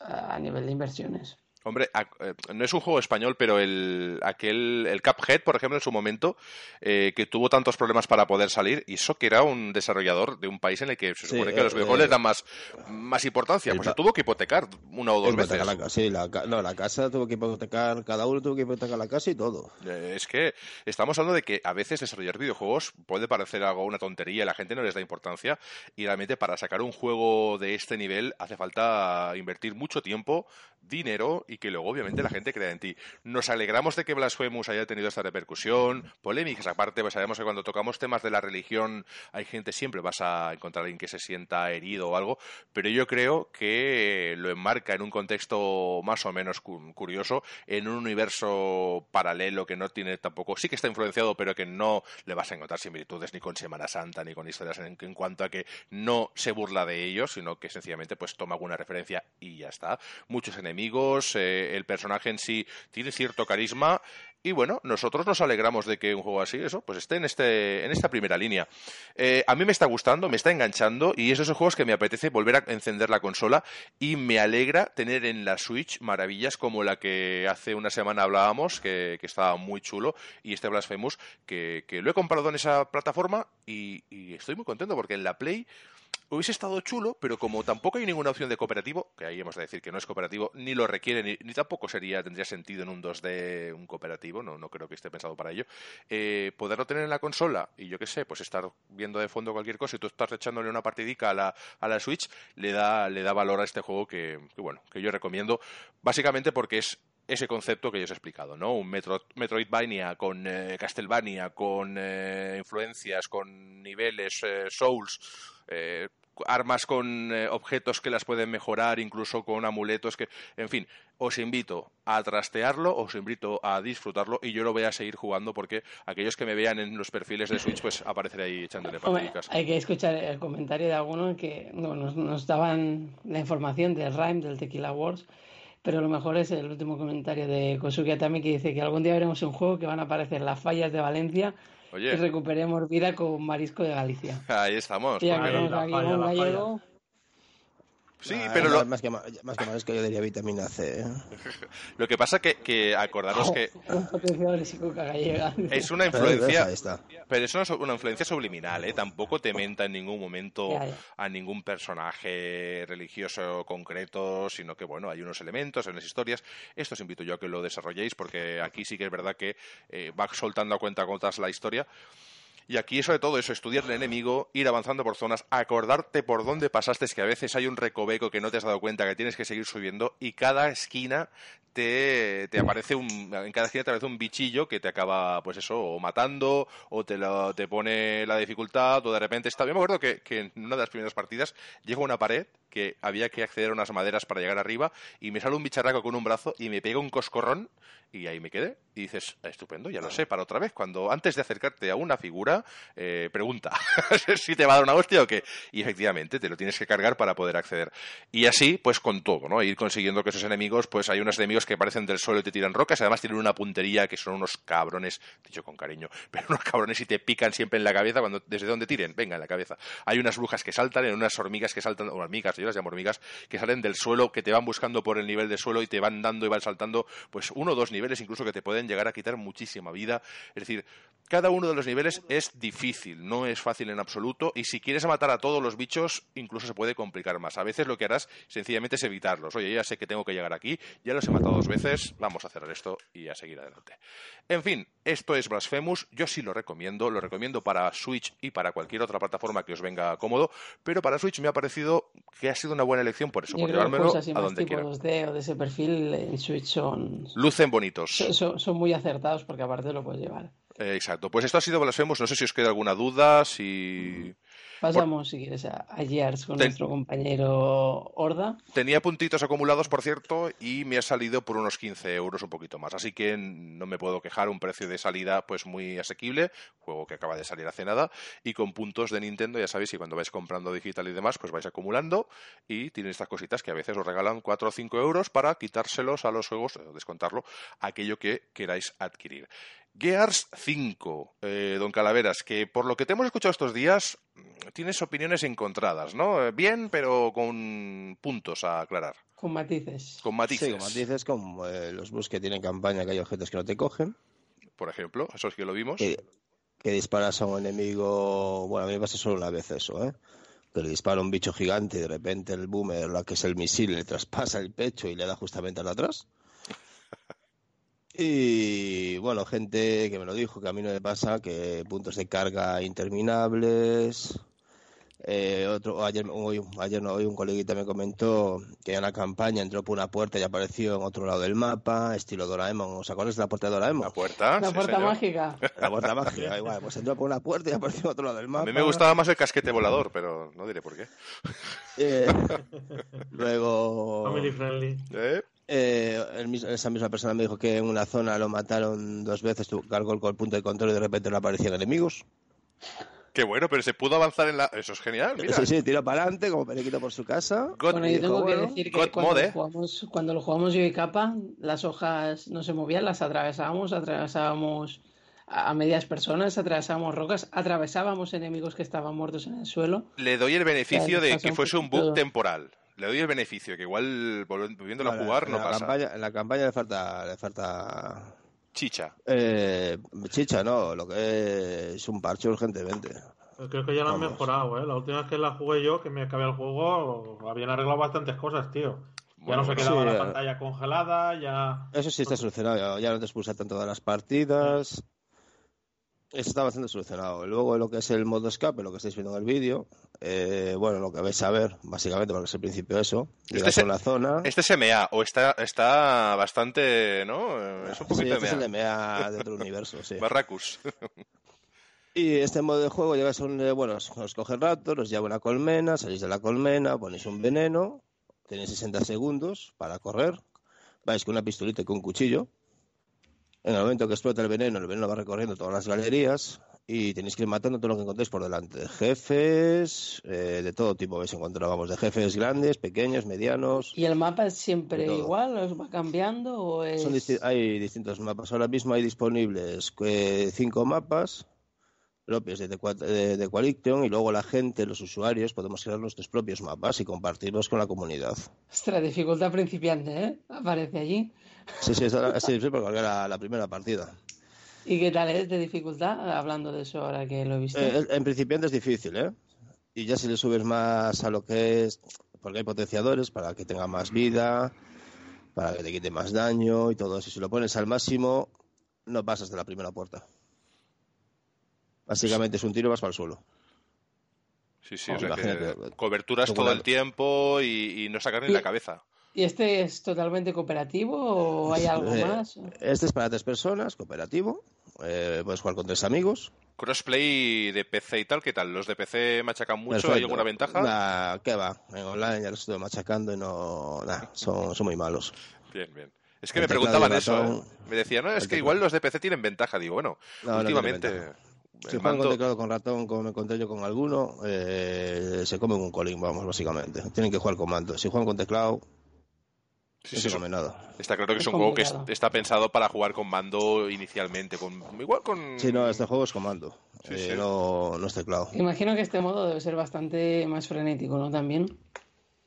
a nivel de inversiones. Hombre, eh, no es un juego español, pero el, aquel, el Cuphead, por ejemplo, en su momento, eh, que tuvo tantos problemas para poder salir, y eso que era un desarrollador de un país en el que se supone que los eh, videojuegos les dan más, más importancia, pues se tuvo que hipotecar una o dos veces. sí, la, no, la casa tuvo que hipotecar, cada uno tuvo que hipotecar la casa y todo. es que estamos hablando de que a veces desarrollar videojuegos puede parecer algo una tontería, la gente no les da importancia, y realmente para sacar un juego de este nivel hace falta invertir mucho tiempo, dinero y que luego obviamente la gente crea en ti. Nos alegramos de que Blasphemous haya tenido esta repercusión, polémicas aparte, pues sabemos que cuando tocamos temas de la religión hay gente, siempre vas a encontrar a alguien que se sienta herido o algo, pero yo creo que lo enmarca en un contexto más o menos curioso, en un universo paralelo que no tiene tampoco, sí que está influenciado, pero que no le vas a encontrar similitudes ni con Semana Santa ni con historias en, en cuanto a que no se burla de ellos, sino que sencillamente pues toma alguna referencia y ya está. Muchos enemigos, eh, el personaje en sí tiene cierto carisma y bueno, nosotros nos alegramos de que un juego así, eso, pues esté en, este, en esta primera línea. Eh, a mí me está gustando, me está enganchando y es esos juegos que me apetece volver a encender la consola y me alegra tener en la Switch maravillas como la que hace una semana hablábamos, que, estaba muy chulo, y este Blasphemous, que, que lo he comprado en esa plataforma y estoy muy contento porque en la Play hubiese estado chulo, pero como tampoco hay ninguna opción de cooperativo, que ahí hemos de decir que no es cooperativo, ni lo requiere, ni, tampoco sería, tendría sentido en un 2D un cooperativo, no, no creo que esté pensado para ello, eh, poderlo tener en la consola y yo qué sé, pues estar viendo de fondo cualquier cosa y tú estás echándole una partidica a la, a la Switch, le da, le da valor a este juego que, bueno, que yo recomiendo, básicamente porque es ese concepto que yo os he explicado, ¿no? Un Metro, Metroidvania con eh, Castlevania, con eh, influencias, con niveles, Souls, eh, armas con eh, objetos que las pueden mejorar, incluso con amuletos que, en fin, os invito a trastearlo, os invito a disfrutarlo y yo lo voy a seguir jugando porque aquellos que me vean en los perfiles de Switch pues apareceré ahí echándole partidas. Hay que escuchar el comentario de alguno que nos, daban la información del Rhyme del Tequila Wars pero lo mejor es el último comentario de Kosuke Atami que dice que algún día veremos un juego que van a aparecer las fallas de Valencia y recuperemos vida con Marisco de Galicia. Ahí estamos. Sí, pero lo... más, que, más que marisco yo diría vitamina C. ¿eh? lo que pasa que, que acordaros que es una influencia, pero es una, influencia subliminal, ¿eh? Tampoco te menta en ningún momento a ningún personaje religioso concreto, sino que bueno, hay unos elementos, hay unas historias. Esto os invito yo a que lo desarrolléis porque aquí sí que es verdad que eh, va soltando a cuenta gotas la historia. Y aquí sobre todo eso, estudiar el enemigo, ir avanzando por zonas, acordarte por dónde pasaste, es que a veces hay un recoveco que no te has dado cuenta que tienes que seguir subiendo y cada esquina te, aparece un, en cada esquina te aparece un bichillo que te acaba, pues eso, o matando, o te, lo, te pone la dificultad, o de repente está. Yo me acuerdo que, que en una de las primeras partidas llego a una pared que había que acceder a unas maderas para llegar arriba y me sale un bicharraco con un brazo y me pega un coscorrón y ahí me quedé. Y dices, estupendo, ya lo sé, para otra vez. Cuando antes de acercarte a una figura, eh, pregunta si te va a dar una hostia o qué. Y efectivamente, te lo tienes que cargar para poder acceder. Y así, pues con todo, ¿no? Ir consiguiendo que esos enemigos, pues hay unos enemigos que aparecen del suelo y te tiran rocas, además tienen una puntería que son unos cabrones, dicho con cariño, pero unos cabrones y te pican siempre en la cabeza cuando desde donde tiren, venga, en la cabeza. Hay unas brujas que saltan, hay unas hormigas que saltan, o hormigas, yo las llamo hormigas, que salen del suelo, que te van buscando por el nivel del suelo y te van dando y van saltando, pues uno o dos niveles incluso que te pueden llegar a quitar muchísima vida. Es decir, cada uno de los niveles es difícil, no es fácil en absoluto, y si quieres matar a todos los bichos, incluso se puede complicar más. A veces lo que harás sencillamente es evitarlos. Oye, ya sé que tengo que llegar aquí, ya los he matado dos veces, vamos a cerrar esto y a seguir adelante. En fin, esto es Blasphemous, yo sí lo recomiendo, lo recomiendo para Switch y para cualquier otra plataforma que os venga cómodo, pero para Switch me ha parecido que ha sido una buena elección por eso, Yo por llevármelo así a donde quiera. 2D o de ese perfil en Switch son, Lucen bonitos. son muy acertados porque aparte lo puedes llevar. Eh, exacto. Pues esto ha sido Blasphemous. No sé si os queda alguna duda, si... Pasamos, si quieres, a, a Gears con Ten- nuestro compañero Horda. Tenía puntitos acumulados, por cierto, y me ha salido por unos 15 euros un poquito más. Así que no me puedo quejar. Un precio de salida pues muy asequible. Juego que acaba de salir hace nada. Y con puntos de Nintendo, ya sabéis, y cuando vais comprando digital y demás, pues vais acumulando. Y tienen estas cositas que a veces os regalan 4 o 5 euros para quitárselos a los juegos, descontarlo, aquello que queráis adquirir. Gears 5, eh, don Calaveras, que por lo que te hemos escuchado estos días, tienes opiniones encontradas, ¿no? Eh, Bien, pero con puntos a aclarar, Con matices. con matices. Sí, como dices, como eh, los bus que tienen campaña, que hay objetos que no te cogen, Por ejemplo, eso sí que lo vimos. que, que disparas a un enemigo, bueno, a mí me pasa solo una vez eso, ¿eh? Que le dispara un bicho gigante y de repente el boomer, la que es el misil, le traspasa el pecho y le da justamente al atrás. Y bueno, gente que me lo dijo, que a mí no me pasa, que puntos de carga interminables. Eh, otro, ayer, hoy, ayer no, hoy un coleguita me comentó que en la campaña entró por una puerta y apareció en otro lado del mapa, estilo Doraemon. ¿Os acordáis de la puerta de Doraemon? La puerta. La sí, puerta señor. mágica. La puerta mágica, igual, pues entró por una puerta y apareció en otro lado del A mapa. mí me gustaba más el casquete volador, pero no diré por qué. Eh, luego, Family friendly. ¿Eh? Eh, el esa misma persona me dijo que en una zona lo mataron dos veces, tu- cargó el, el punto de control y de repente no aparecían enemigos. Qué bueno, pero se pudo avanzar en la... Eso es genial, mira. Sí, sí, tiró para adelante como periquito por su casa. God- Bueno, yo tengo que bueno, decir God que cuando mode, lo, jugamos, cuando lo jugamos yo y Capa, las hojas no se movían, las atravesábamos, atravesábamos a medias personas, atravesábamos rocas, atravesábamos enemigos que estaban muertos en el suelo. Le doy el beneficio de que fuese un bug temporal. Le doy el beneficio, que igual volvi- volviéndolo a jugar en no la pasa. Campaña, en la campaña le falta, le falta Chicha. eh, chicha, no, lo que es un parche urgentemente. Pues Creo que ya lo han Vamos. mejorado, ¿eh? La última vez que la jugué yo, que me acabé el juego, habían arreglado bastantes cosas, tío. Ya Bueno, no se quedaba sí, la eh. pantalla congelada, ya... Eso sí está solucionado, ya no te expulsan todas las partidas. Eso está bastante solucionado. Luego lo que es el modo escape, lo que estáis viendo en el vídeo, eh, bueno, lo que vais a ver, básicamente, porque es el principio de eso, llegas Este a una zona... Este es MA, o está, está bastante, ¿no? Eh, Es un Sí, poquito este es el MA. de MEA de otro universo, sí. Barracus. Y este modo de juego llegas a un, eh, bueno, os, coge raptor, os lleva a una colmena, salís de la colmena, ponéis un veneno, tenéis 60 segundos para correr, vais con una pistolita y con un cuchillo. En el momento que explota el veneno, el veneno va recorriendo todas las galerías y tenéis que ir matando todo lo que encontréis por delante. Jefes, eh, de todo tipo vais a encontrar, vamos, de jefes grandes, pequeños, medianos. ¿Y el mapa es siempre igual? ¿Os va cambiando o es...? Son disti- hay distintos mapas. Ahora mismo hay disponibles eh, cinco mapas propios de, de, de Coalition y luego la gente, los usuarios, podemos crear nuestros propios mapas y compartirlos con la comunidad. Ostras, dificultad principiante, ¿eh? Aparece allí. Sí, sí, es difícil porque era la, la primera partida. ¿Y qué tal es de dificultad? Hablando de eso ahora que lo he visto. Eh, en principiante es difícil, ¿eh? Y ya si le subes más a lo que es, porque hay potenciadores para que tenga más vida, para que te quite más daño y todo eso. Si lo pones al máximo, no pasas de la primera puerta. Básicamente es un tiro y vas para el suelo. Sí, sí, Oh, o sea que imagínate. coberturas todo el tiempo y, y no sacar ni la cabeza. ¿Y este es totalmente cooperativo o hay algo Eh, más? Este es para tres personas, cooperativo. Eh, puedes jugar con tres amigos. Crossplay de PC y tal, ¿qué tal? ¿Los de PC machacan mucho? ¿Hay alguna ventaja? Nah, ¿qué va? En online ya los estuve machacando y no. Nah, son, son muy malos. Bien, bien. Es que El me preguntaban eso, ratón. ¿eh? Me decían, no, es que igual los de PC tienen ventaja. Digo, bueno, No, no últimamente... el Si juegan con teclado con ratón, como me encontré yo con alguno, eh, se comen un colín, vamos, básicamente. Tienen que jugar con mando. Si juegan con teclado, Sí, sí. Está claro que es, Es un juego que está pensado para jugar con mando inicialmente. Con, igual con... Sí, no, este juego es con mando. Sí, eh, sí. No, no es teclado. Imagino que este modo debe ser bastante más frenético, ¿no? También.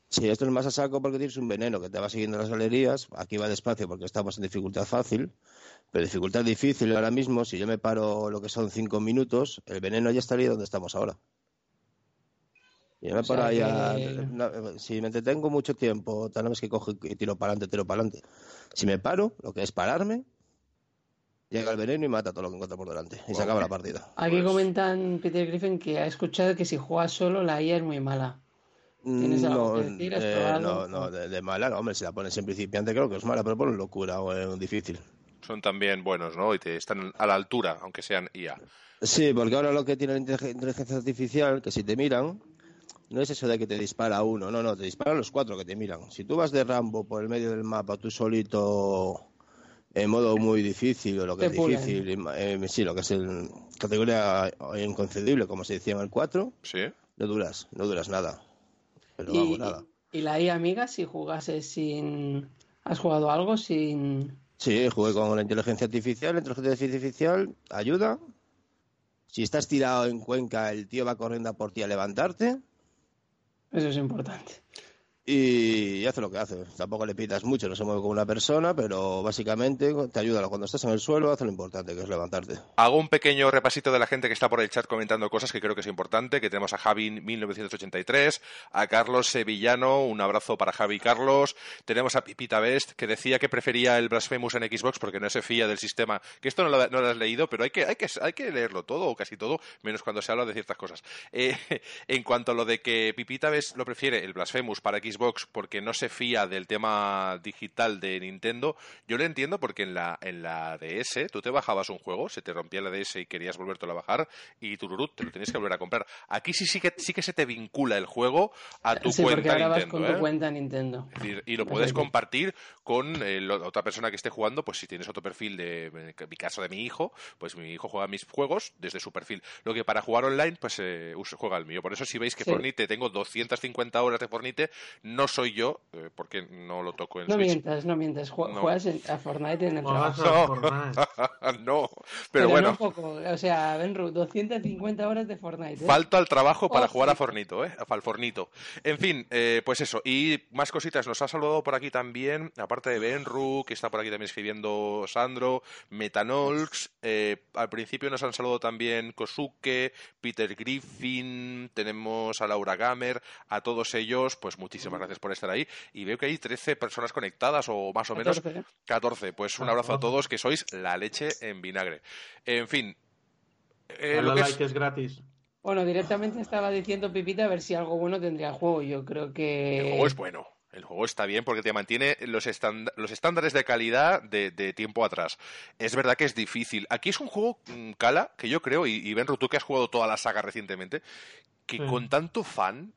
Sí, esto es más a saco porque tienes un veneno que te va siguiendo en las galerías. Aquí va despacio porque estamos en dificultad fácil. Pero dificultad difícil ahora mismo, si yo me paro lo que son cinco minutos, el veneno ya estaría donde estamos ahora. Y yo me O sea paro ahí si me entretengo mucho tiempo, tal vez que cojo y tiro para adelante, tiro para adelante. Si me paro, lo que es pararme, llega el veneno y mata todo lo que encuentra por delante. Y se acaba la partida. Aquí Pues- comentan Peter Griffin que ha escuchado que si juegas solo la IA es muy mala. ¿Tienes algo No, que decir? ¿Has eh, no, no, de, de mala, no, hombre, si la pones en principiante creo que es mala, pero por locura o en difícil. Son también buenos, ¿no? Y te están a la altura, aunque sean IA. Sí, porque ahora lo que tiene la inteligen- inteligencia artificial, que si te miran, no es eso de que te dispara uno, no, no, te disparan los cuatro que te miran. Si tú vas de Rambo por el medio del mapa, tú solito, en modo muy difícil, o lo que Te es pulen. difícil, eh, sí, lo que es el categoría inconcebible, como se decía en el 4, ¿Sí? no duras, no duras nada. Pero Y, vamos, nada. y la IA amiga, si jugases sin... ¿Has jugado algo sin...? Sí, jugué con la inteligencia artificial. La inteligencia artificial ayuda. Si estás tirado en Cuenca, el tío va corriendo a por ti a levantarte Eso es importante. Y hace lo que hace. Tampoco le pidas mucho, no se mueve como una persona, pero básicamente te ayuda. Cuando estás en el suelo, hace lo importante, que es levantarte. Hago un pequeño repasito de la gente que está por el chat comentando cosas que creo que es importante, que tenemos a Javi 1983, a Carlos Sevillano, un abrazo para Javi y Carlos, tenemos a Pipita Best, que decía que prefería el Blasphemous en Xbox porque no se fía del sistema, que esto no lo, has leído, pero hay que, hay, que, hay que leerlo todo, o casi todo, menos cuando se habla de ciertas cosas. Eh, en cuanto a lo de que Pipita Best lo prefiere, el Blasphemous para Xbox, porque no se fía del tema digital de Nintendo, yo lo entiendo porque en la, en la DS tú te bajabas un juego, se te rompía la DS y querías volvértelo a bajar y tururut, te lo tenías que volver a comprar. Aquí sí, sí, que, sí que se te vincula el juego a tu sí, porque cuenta ahora vas Nintendo. con ¿eh? tu cuenta Nintendo. Es decir, y lo puedes compartir con eh, lo- otra persona que esté jugando, pues si tienes otro perfil de, en mi caso de mi hijo, pues mi hijo juega mis juegos desde su perfil. Lo que para jugar online, pues eh, juega el mío. Por eso si veis que Sí. Fornite, tengo 250 horas de Fornite, no soy yo, eh, porque no lo toco en No Switch. mientas, no mientas. Ju- No. Juegas en- a Fortnite en el trabajo. a Fortnite. no, pero, bueno. no poco. O sea, Benru, 250 horas de Fortnite. ¿eh? Falto al trabajo para jugar a. Fornito, ¿eh? Al Fornito. En fin, eh, pues eso. Y más cositas. Nos ha saludado por aquí también, aparte de Benru, que está por aquí también escribiendo Sandro, Metanolx. eh, al principio nos han saludado también Kosuke, Peter Griffin, tenemos a Laura Gamer, a todos ellos, pues muchísimas gracias por estar ahí. Y veo que hay 13 personas conectadas, o más o menos 14. 14. Pues un abrazo a todos, que sois la leche en vinagre. En fin. eh, lo que like es gratis. Bueno, directamente estaba diciendo Pipita a ver si algo bueno tendría el juego. Yo creo que. El juego es bueno. El juego está bien porque te mantiene los, estand- los estándares de calidad de, de tiempo atrás. Es verdad que es difícil. Aquí es un juego, mm, Cala, que yo creo, y, y Benru, tú que has jugado toda la saga recientemente, que Sí. con tanto fan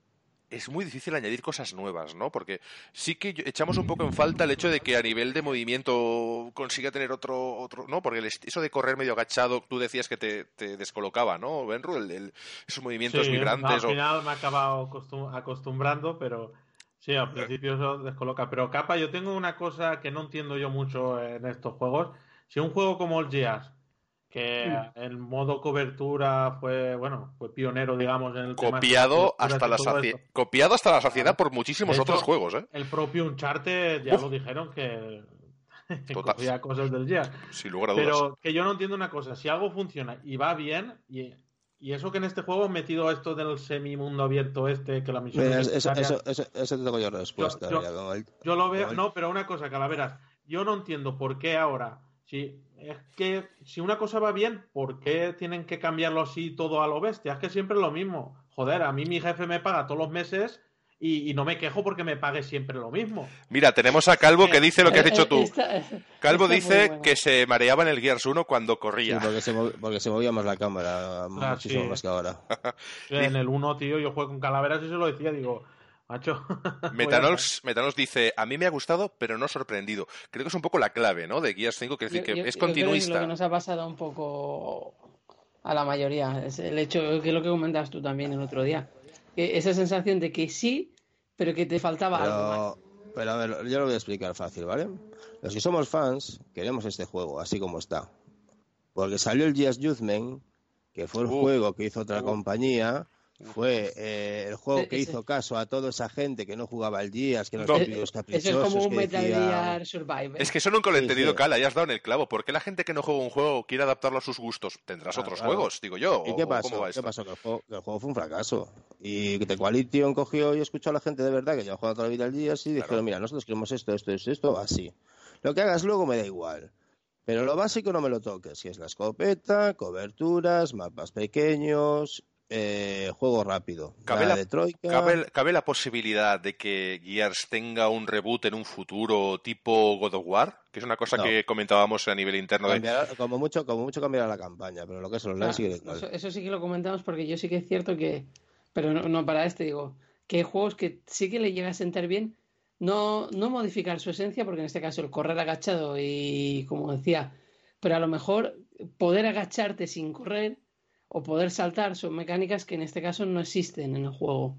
es muy difícil añadir cosas nuevas, ¿no? Porque sí que echamos un poco en falta el hecho de que a nivel de movimiento consiga tener otro, otro ¿no? Porque el eso de correr medio agachado, tú decías que te, te descolocaba, ¿no, Benru? El- el- esos movimientos Sí, vibrantes. Al o- final me he acabado acostum- acostumbrando, pero sí, al principio eso descoloca. Pero capa, yo tengo una cosa que no entiendo yo mucho en estos juegos. Si un juego como el Gears, que en modo cobertura fue, bueno, fue pionero, digamos, en el tema de copiado coberturas hasta la copiado hasta la saciedad por muchísimos otros juegos, ¿eh? El propio Uncharted ya Uf. lo dijeron que, Total. cogía cosas del Gears. Sin lugar a dudas. Pero que yo no entiendo una cosa, si algo funciona y va bien, y, y eso que en este juego han metido esto del semi-mundo abierto este, que la misión Mira, es eso, eso, eso, eso te tengo yo respuesta. Yo- yo- el- lo veo, el- no, pero una cosa, Calaveras, yo no entiendo por qué ahora, si es que si una cosa va bien, ¿por qué tienen que cambiarlo así todo a lo bestia? Es que siempre es lo mismo. Joder, a mí mi jefe me paga todos los meses y, y no me quejo porque me pague siempre lo mismo. Mira, tenemos a Calvo que dice lo que has eh, tú. Calvo dice que se mareaba en el Gears 1 cuando Sí, corría. porque, se porque se movía más la cámara muchísimo sí. más que ahora. En el 1, tío, yo juego con calaveras y se lo decía, digo, macho. Metanols dice, a mí me ha gustado, pero no sorprendido. Creo que es un poco la clave, ¿no? De Gears 5, que es decir, Yo- que yo- es yo creo que continuista. lo que nos ha pasado un poco a la mayoría es el hecho que es lo que comentabas tú también el otro día. Que esa sensación de que sí, pero que te faltaba algo más. Pero, pero a ver, yo lo voy a explicar fácil, ¿vale? Los que somos fans queremos este juego, así como está. Porque salió el Gears Judgment, que fue el Uh, juego que hizo otra uh. compañía, fue eh, el juego que ese- hizo caso a toda esa gente que no jugaba al Gears, que no los Eh, típicos Eso es caprichosos como un que Metal decía- Gear Survivor. Es que eso nunca lo he Sí, entendido, sí. Cala, ya has dado en el clavo. ¿Por qué la gente que no juega un juego quiere adaptarlo a sus gustos? Tendrás otros claro. juegos, digo yo. ¿Y o- qué o ¿Cómo pasó? va ¿Qué esto? pasó? Que el, juego, que el juego fue un fracaso. Y The Qualition cogió y escuchó a la gente de verdad que lleva jugando toda la vida al día y dijeron, mira, nosotros queremos esto, esto, esto, esto, así. Lo que hagas luego me da igual. Pero lo básico no me lo toques, que es la escopeta, coberturas, mapas pequeños, eh, juego rápido. Cabe la- de troika. ¿Cabe, cabe la posibilidad de que Gears tenga un reboot en un futuro tipo God of War? Que es una cosa No. que comentábamos a nivel interno. De... Cambiará- como mucho, como mucho cambiará la campaña, pero lo que es online Ah, sigue igual. eso, eso sí que lo comentamos porque yo sí que es cierto que, pero no, no para este, digo, que hay juegos que sí que le llega a sentar bien, no, no modificar su esencia, porque en este caso el correr agachado y como decía, pero a lo mejor poder agacharte sin correr o poder saltar son mecánicas que en este caso no existen en el juego.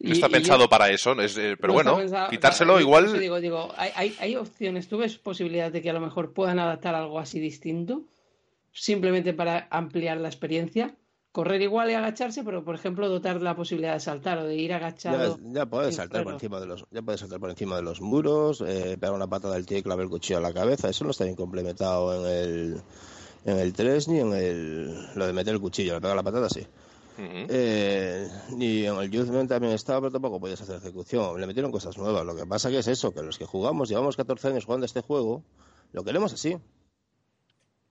No Y- está y yo- pensado para eso, es, eh, pero no bueno, pensado- quitárselo igual... eso digo, digo, hay, hay, hay opciones. ¿Tú ves posibilidad de que a lo mejor puedan adaptar algo así distinto? Simplemente para ampliar la experiencia. Correr igual y agacharse, pero por ejemplo dotar la posibilidad de saltar o de ir Ya, agachado. ya puedes sin saltar por encima de los, ya puedes saltar por encima de los muros, eh, pegar una patada al tío y clavar el cuchillo a la cabeza. Eso no está bien complementado en el en el 3 ni en el lo de meter el cuchillo, le pegar la patada sí. Ujú. Eh, ni en el Judgment también estaba, pero tampoco podías hacer ejecución. Le metieron cosas nuevas. Lo que pasa que es eso, que los que jugamos, llevamos 14 años jugando este juego, lo queremos así.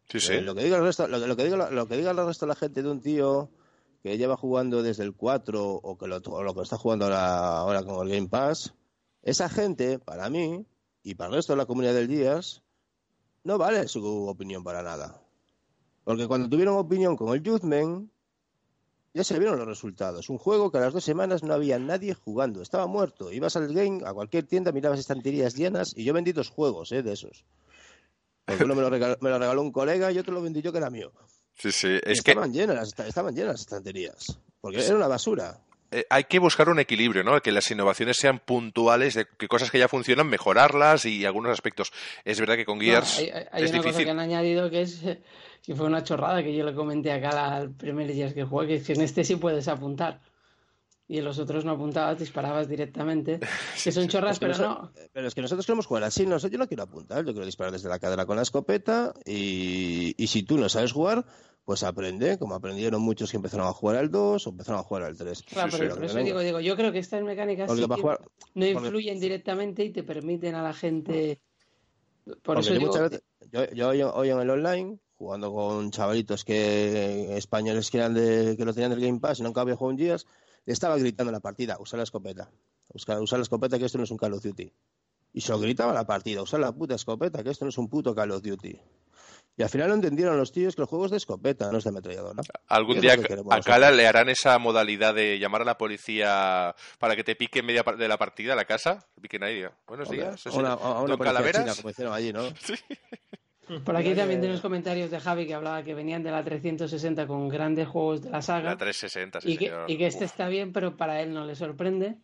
Sí, sí. Eh, lo que diga el resto, lo, que- lo que diga, lo que diga el resto de la gente de un tío que lleva jugando desde el 4 o que lo, o lo que está jugando ahora, ahora con el Game Pass, esa gente, para mí y para el resto de la comunidad del Días, no vale su opinión para nada. Porque cuando tuvieron opinión con el Judgment, ya se vieron los resultados. Un juego que a las dos semanas no había nadie jugando, estaba muerto. Ibas al game, a cualquier tienda, mirabas estanterías llenas y yo vendí dos juegos eh, de esos. Uno me lo, regaló, me lo regaló un colega y otro lo vendí yo que era mío. Sí, sí. Que estaban llenas, esta- estaban llenas las estanterías. Porque era una basura. Eh, hay que buscar un equilibrio, ¿no? Que las innovaciones sean puntuales, de que cosas que ya funcionan, mejorarlas y algunos aspectos. Es verdad que con No, Gears hay hay- hay es una cosa difícil. que han añadido que es eh, que fue una chorrada que yo le comenté acá al primer día que jugué, que es que en este sí puedes apuntar. Y en los otros no apuntabas, disparabas directamente. Que son chorras, Es que pero noso- no. Pero es que nosotros queremos jugar así. No, sé, yo no quiero apuntar, yo quiero disparar desde la cadera con la escopeta. Y, y si tú no sabes jugar, pues aprende, como aprendieron muchos que empezaron a jugar al 2 o empezaron a jugar al 3. Claro, sí, pero sí, por eso digo, digo, yo creo que estas mecánicas sí jugar- no porque- influyen directamente y te permiten a la gente. Por Porque eso yo digo, muchas veces, yo, yo hoy, hoy en el online, jugando con chavalitos que españoles que, eran de, que lo tenían del Game Pass y nunca había jugado un Gears, le estaba gritando en la partida, usa la escopeta. Usa, usa la escopeta que esto no es un Call of Duty. Y se lo gritaba la partida, usa la puta escopeta que esto no es un puto Call of Duty. Y al final lo entendieron los tíos que el juego es de escopeta, no es de ametralladora. Algún ¿Qué es día a Cala le harán esa modalidad de llamar a la policía para que te pique en media de la partida a la casa. Que piquen ahí. Buenos días. Una, a una ¿Don policía Calaveras? china, como hicieron allí, ¿no? por aquí también tienes comentarios de Javi que hablaba que venían de la 360 con grandes juegos de la saga. La 360, sí, y, que, señor. y que este Uf. está bien, pero para él no le sorprende.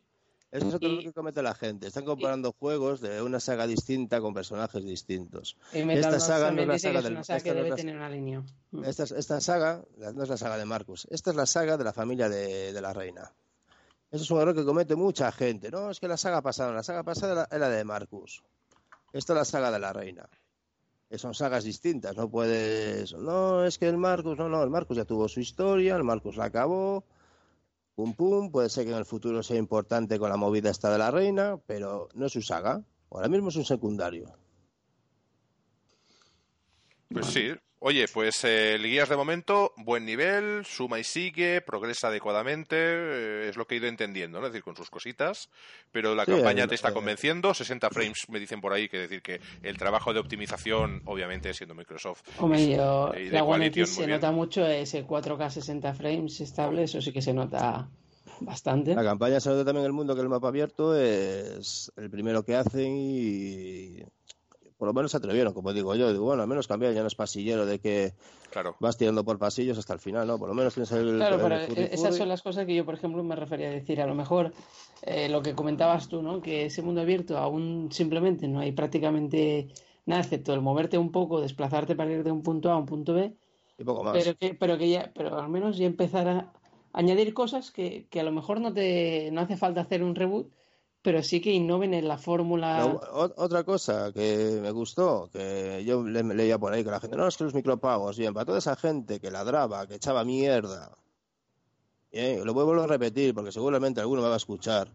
Eso es otro Y- lo que comete la gente. Están comparando juegos de una saga distinta con personajes distintos. Esta saga no es la saga del- esta la- saga la- no es la saga de Marcus, esta es la saga de la familia de, de la reina. Eso es un error que comete mucha gente. No, es que la saga pasada, la saga pasada era- era de Marcus. Esta es la saga de la reina. Que son sagas distintas, no puedes... No, es que el Marcus, no, no, el Marcus ya tuvo su historia, el Marcus la acabó, pum pum, puede ser que en el futuro sea importante con la movida esta de la reina, pero no es su saga. Ahora mismo es un secundario. Pues sí. Oye, pues eh, el guías de momento, buen nivel, suma y sigue, progresa adecuadamente, eh, es lo que he ido entendiendo, ¿no? Es decir, con sus cositas, pero la Sí, campaña te está convenciendo, 60 frames me dicen por ahí, que decir que el trabajo de optimización, obviamente siendo Microsoft, Hombre, yo, y de la One X se bien. nota mucho ese 4K 60 frames estable, eso sí que se nota bastante. La campaña se nota también en el mundo que el mapa abierto es el primero que hacen y por lo menos se atrevieron, como digo yo. Digo, bueno, al menos cambiar, ya no es pasillero de que claro. vas tirando por pasillos hasta el final, ¿no? Por lo menos tienes el. Claro, el pero e- esas son las cosas que yo, por ejemplo, me refería a decir. A lo mejor eh, lo que comentabas tú, ¿no? Que ese mundo abierto aún simplemente no hay prácticamente nada excepto el moverte un poco, desplazarte para ir de un punto A a un punto B, Y poco más. pero que, pero que ya, pero al menos ya empezar a añadir cosas que, que a lo mejor no te, no hace falta hacer un reboot, pero sí que innoven en la fórmula. Otra cosa que me gustó, que yo le- leía por ahí que la gente, no, es que los micropagos, bien, para toda esa gente que ladraba, que echaba mierda, bien, lo vuelvo a repetir porque seguramente alguno me va a escuchar,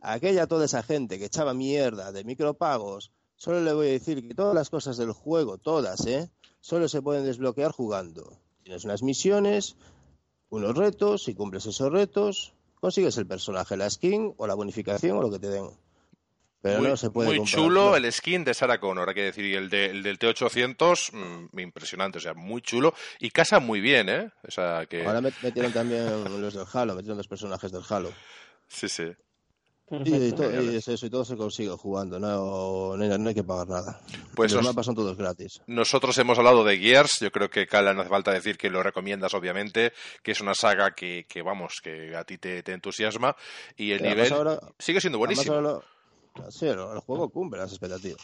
aquella toda esa gente que echaba mierda de micropagos, solo le voy a decir que todas las cosas del juego, todas, ¿eh? Solo se pueden desbloquear jugando. Tienes unas misiones, unos retos, si cumples esos retos, consigues el personaje, la skin o la bonificación o lo que te den. Pero muy, no se puede muy chulo No. el skin de Sarah Connor, hay que decir, y el, de- el del T800, mm, impresionante, o sea, muy chulo, y casa muy bien, ¿eh? O sea, que... Ahora met- metieron también los del Halo, metieron los personajes del Halo. Sí, sí. Y, Perfecto. to- y es eso, y todo se consigue jugando, no, no, hay, no hay que pagar nada. Pues Y los mapas son todos gratis. Nosotros hemos hablado de Gears, yo creo que Cala no hace falta decir que lo recomiendas, obviamente, que es una saga que, que vamos, que a ti te, te entusiasma, y el Pero nivel ahora- sigue siendo buenísimo. ahora lo- sí, el juego cumple las expectativas.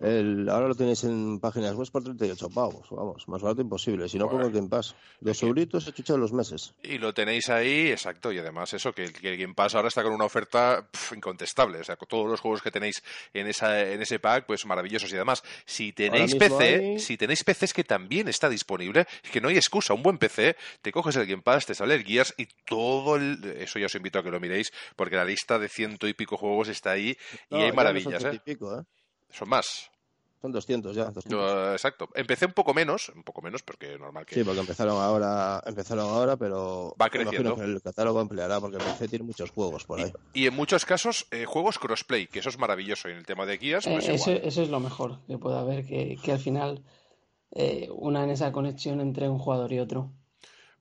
El, ahora lo tenéis en páginas web por 38 pavos, vamos, más barato imposible. Si no, Bueno. el Game Pass. Dos euritos he chuchado los meses. Y lo tenéis ahí, exacto, y además eso, que, que el Game Pass ahora está con una oferta incontestable, o sea, con todos los juegos que tenéis en, esa, en ese pack, pues maravillosos. Y además, si tenéis PC, hay- si tenéis PC es que también está disponible, es que no hay excusa, un buen PC, te coges el Game Pass, te sale el Gears y todo el... Eso ya os invito a que lo miréis, porque la lista de ciento y pico juegos está ahí y No, hay no maravillas, ¿eh? pico, ¿eh? Son más. Son 200 ya. 200. Yo, exacto. Empecé un poco menos, un poco menos, porque es normal que... Sí, porque empezaron ahora, empezaron ahora, pero Va creciendo. que el catálogo ampliará porque el PC tiene muchos juegos por ahí. Y en muchos casos, eh, juegos crossplay, que eso es maravilloso. Y en el tema de Eh, pues eso, igual. eso es lo mejor que puede haber, que, que al final eh, unan esa conexión entre un jugador y otro.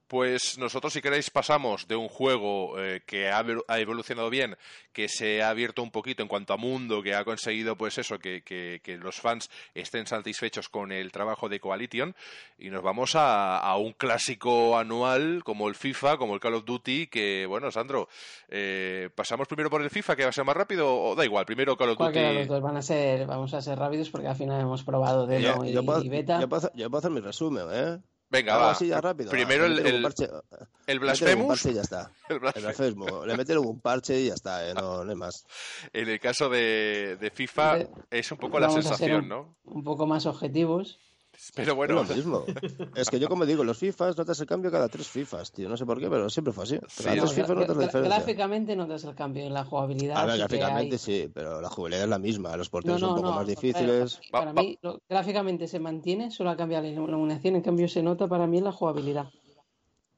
Pues nosotros, si queréis, pasamos de un juego eh, que ha, evolu- ha evolucionado bien, que se ha abierto un poquito en cuanto a mundo, que ha conseguido, pues eso, que, que- que los fans estén satisfechos con el trabajo de Coalition, y nos vamos a, a un clásico anual como el FIFA, como el Call of Duty, que, bueno, Sandro, eh, ¿pasamos primero por el FIFA, que va a ser más rápido, o da igual, primero Call of Cualquiera de los Duty? dos van a ser, vamos a ser rápidos porque al final hemos probado demo y, yo, puedo, y beta. yo puedo hacer, yo puedo hacer mi resumen, ¿eh? Venga, va. así ya rápido. Primero Le el, el, el le meten un Blasphemous. parche y ya está. El Blasphemous. Le meten un parche y ya está, ¿eh? no, no hay más. En el caso de, de FIFA es un poco la vamos a ser sensación, un, ¿no? un poco más objetivos. Pero bueno, Es lo mismo. Es que yo, como digo, los FIFAs notas el cambio cada tres FIFAs, tío. No sé por qué, pero siempre fue así. Sí, No, FIFAs gra- notas la diferencia. gráficamente notas el cambio en la jugabilidad. A ver, sí gráficamente sí, pero la jugabilidad es la misma. Los No, porteros son no, un poco no. más para- difíciles. Para va- mí, lo- gráficamente se mantiene, solo ha cambiado la iluminación, en cambio se nota para mí en la jugabilidad.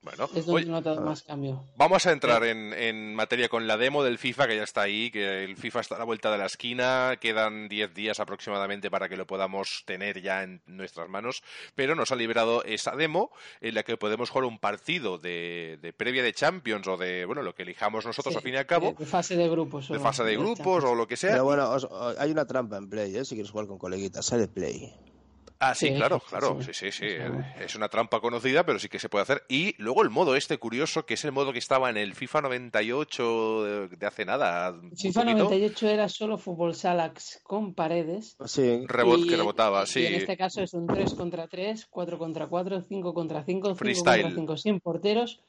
Bueno. Es donde Oye, notado más cambio. vamos a entrar en, en materia con la demo del FIFA, que ya está ahí, que el FIFA está a la vuelta de la esquina, quedan 10 días aproximadamente para que lo podamos tener ya en nuestras manos, pero nos ha liberado esa demo en la que podemos jugar un partido de, de previa de Champions o de, bueno, lo que elijamos nosotros Sí, al fin y al cabo, de, fase de grupos. de fase de de grupos Champions. o lo que sea. Pero bueno, os- os- hay una trampa en Play, ¿eh? Si quieres jugar con coleguitas, sale Play. Ah, sí, Sí, claro, claro, sí, sí. sí, sí. Eso. Es una trampa conocida, pero sí que se puede hacer. Y luego el modo este curioso, que es el modo que estaba en el FIFA 98 de, de hace nada. FIFA poquito. 98 era solo fútbol salax con paredes. Sí, Rebot y- que rebotaba, y sí. en este caso es un 3 contra 3, 4 contra 4, 5 contra 5, 5 Freestyle. contra 5 sin porteros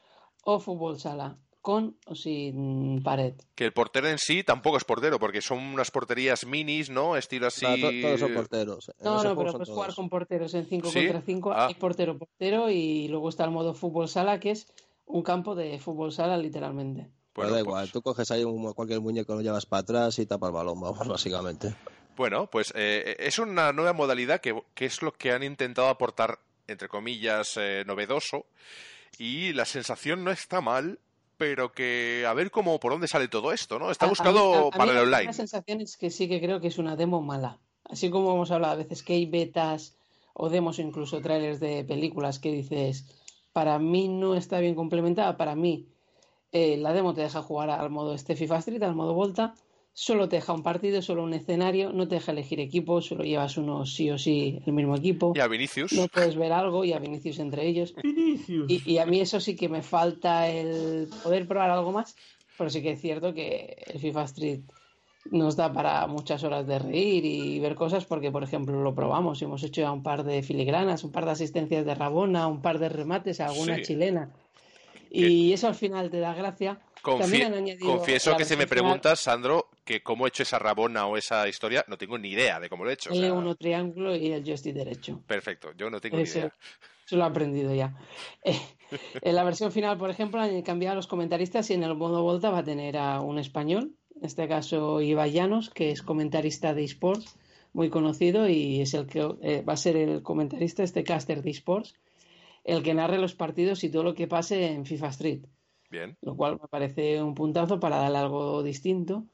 o fútbol sala, con o sin pared. Que el portero en sí tampoco es portero, porque son unas porterías minis, ¿no? Estilo así. To- todos son porteros. En No, no, pero puedes todos. jugar con porteros en 5 ¿Sí? contra 5. Ah. Hay portero, portero y luego está el modo fútbol sala, que es un campo de fútbol sala literalmente. Pero Bueno, da pues- igual, tú coges ahí un- cualquier muñeco, lo llevas para atrás y tapa el balón, vamos, básicamente. Bueno, pues eh, es una nueva modalidad que, que, es lo que han intentado aportar, entre comillas, eh, novedoso. Y la sensación no está mal, pero que a ver cómo por dónde sale todo esto, ¿no? Está buscado para el online. La sensación es que sí que creo que es una demo mala. Así como hemos hablado a veces que hay betas o demos o incluso trailers de películas que dices, para mí no está bien complementada, para mí eh, la demo te deja jugar al modo este FIFA Street, al modo Volta, solo te deja un partido, solo un escenario, no te deja elegir equipos, solo llevas uno sí o sí el mismo equipo. Y a Vinicius. No puedes ver algo y a Vinicius entre ellos. Vinicius. Y, y, a mí eso sí que me falta el poder probar algo más, pero sí que es cierto que el FIFA Street nos da para muchas horas de reír y ver cosas porque, por ejemplo, lo probamos y hemos hecho ya un par de filigranas, un par de asistencias de Rabona, un par de remates, alguna Sí. chilena. Y eso al final te da gracia. Confie- añadido confieso que si me preguntas, Sandro, que cómo he hecho esa rabona o esa historia, no tengo ni idea de cómo lo he hecho. o sea, L1 triángulo y el joystick derecho. perfecto, yo no tengo ni idea. Eso lo he aprendido ya. Eh, en la versión final, por ejemplo, han cambiado a los comentaristas y en el modo Volta va a tener a un español, en este caso Iba Llanos, que es comentarista de esports, muy conocido y es el que eh, va a ser el comentarista, este caster de esports, el que narre los partidos y todo lo que pase en FIFA Street Bien. lo cual me parece un puntazo para darle algo distinto.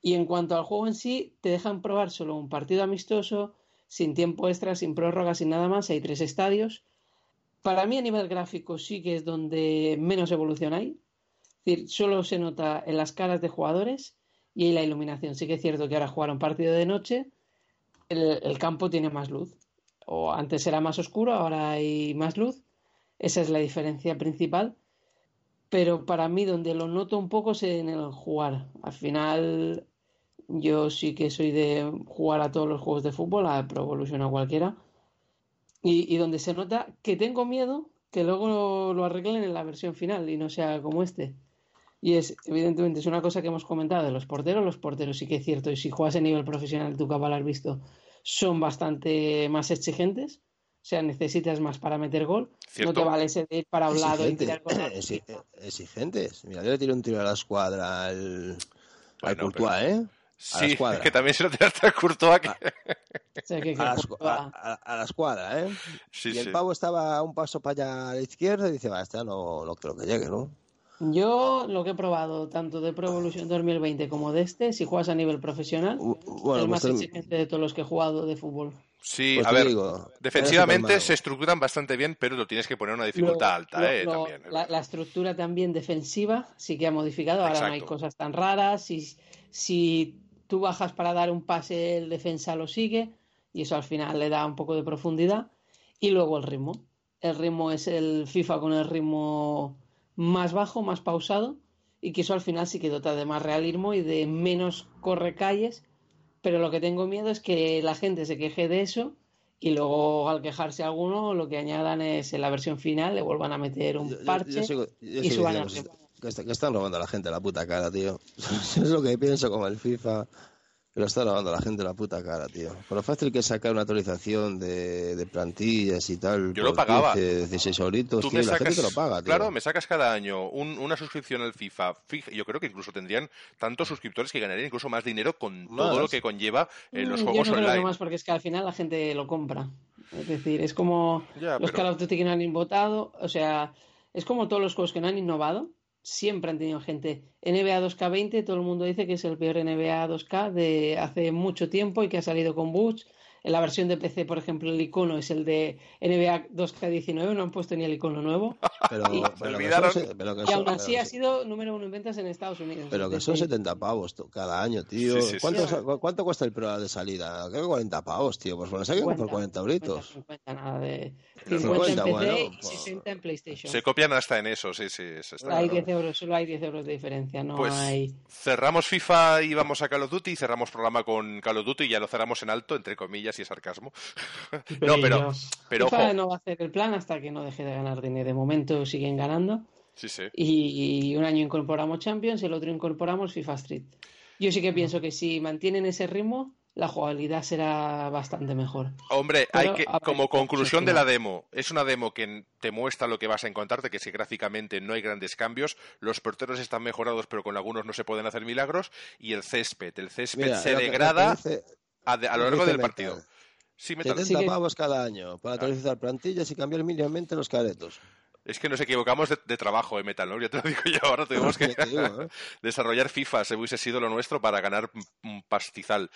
Y en cuanto al juego en sí, te dejan probar solo un partido amistoso, sin tiempo extra, sin prórroga, sin nada más. Hay tres estadios. Para mí, a nivel gráfico, sí que es donde menos evolución hay. Es decir, solo se nota en las caras de jugadores y en la iluminación. Sí que es cierto que ahora jugar un partido de noche, el, el campo tiene más luz. O antes era más oscuro, ahora hay más luz. Esa es la diferencia principal pero para mí donde lo noto un poco es en el jugar. Al final yo sí que soy de jugar a todos los juegos de fútbol, a Pro Evolution o cualquiera, y, y donde se nota que tengo miedo que luego lo, lo arreglen en la versión final y no sea como este. Y es, evidentemente, es una cosa que hemos comentado de los porteros. Los porteros sí que es cierto, y si juegas a nivel profesional, tú cabal has visto, son bastante más exigentes. O sea, necesitas más para meter gol. Cierto. No te vale ese de ir para un lado y tirar con exigentes. Mira, yo le tiré un tiro a la escuadra al, al Bueno, Courtois, ¿eh? A la Sí, escuadra. que también se lo tiraste a Courtois. que- O sea, que, que A a- a- a la escuadra, ¿eh? Sí, y sí. el pavo estaba un paso para allá a la izquierda y dice, va, esta no, no creo que llegue, ¿no? Yo lo que he probado tanto de Pro Evolution 2020 como de este, si juegas a nivel profesional, U- Bueno, el más pues, te- exigente de todos los que he jugado de fútbol. Sí, pues a ver, digo, defensivamente se estructuran bastante bien, pero lo tienes que poner una dificultad Lo- alta, lo- ¿eh? lo- también. la, la estructura también defensiva sí que ha modificado. Ahora no hay cosas tan raras. Si, si tú bajas para dar un pase, el defensa lo sigue y eso al final le da un poco de profundidad. Y luego el ritmo. El ritmo es el FIFA con el ritmo más bajo, más pausado y que eso al final sí que dota de más realismo y de menos correcalles. Pero lo que tengo miedo es que la gente se queje de eso y luego al quejarse alguno lo que añadan es en la versión final le vuelvan a meter un yo- parche yo sigo- yo y suban que están robando a la gente la puta cara, tío. es lo que pienso con el FIFA. Que lo está robando a la gente la puta cara, tío. Por lo fácil que es sacar una actualización de, de plantillas y tal. Yo lo pagaba. 15, 16 euritos, Tú tío. me La gente lo paga, tío. claro, me sacas cada año un- una suscripción al FIFA. Yo creo que incluso tendrían tantos suscriptores que ganarían incluso más dinero con todo Más. lo que conlleva en los Mm, juegos Yo no creo que online. más porque es que al final la gente lo compra. Es decir, es como Ya, los pero- Call of Duty que no han votado, o sea, es como todos los juegos que no han innovado, siempre han tenido gente. NBA 2K20, todo el mundo dice que es el peor NBA 2K de hace mucho tiempo y que ha salido con bugs. En la versión de PC, por ejemplo, el icono es el de NBA 2K19, no han puesto ni el icono nuevo. Pero, Y- pero Se que olvidaron. son pero que Y aún así pero ha que- sido número uno en ventas en Estados Unidos. Pero que son decir, 70 pavos to- cada año, tío. Sí, sí, sí. ¿Cuánto, cu- ¿Cuánto cuesta el Pro de salida? Creo que 40 pavos, tío. Pues bueno, saquen por 40 euritos. 50, nada de 50 Pero en 50, PC bueno, y pues- 60 en PlayStation. Se copian hasta en eso, sí, sí. eso está hay claro. 10 euros, solo hay 10 euros de diferencia, no Pues hay... cerramos FIFA y vamos a Call of Duty, cerramos programa con Call of Duty y ya lo cerramos en alto, entre comillas y sarcasmo. no, pero, pero FIFA ojo, no va a hacer el plan hasta que no deje de ganar dinero. De momento siguen ganando sí, sí. y, y un año incorporamos Champions, el otro incorporamos FIFA Street. Yo sí que pienso que si mantienen ese ritmo, la jugabilidad será bastante mejor. Hombre, Pero hay que, como conclusión de la demo, es una demo que te muestra lo que vas a encontrarte, que si gráficamente no hay grandes cambios, los porteros están mejorados, pero con algunos no se pueden hacer milagros, y el césped, el césped Mira, se degrada, dice- a, de- a lo largo del Metal. partido. Sí, Metal. 70 Sí que- pavos cada año para actualizar plantillas y cambiar mínimamente los caretos. Es que nos equivocamos de, de trabajo, eh, Metal, ¿no? Ya te lo digo yo, ahora tuvimos que digo, ¿eh? desarrollar FIFA, se hubiese sido lo nuestro para ganar un- pastizal.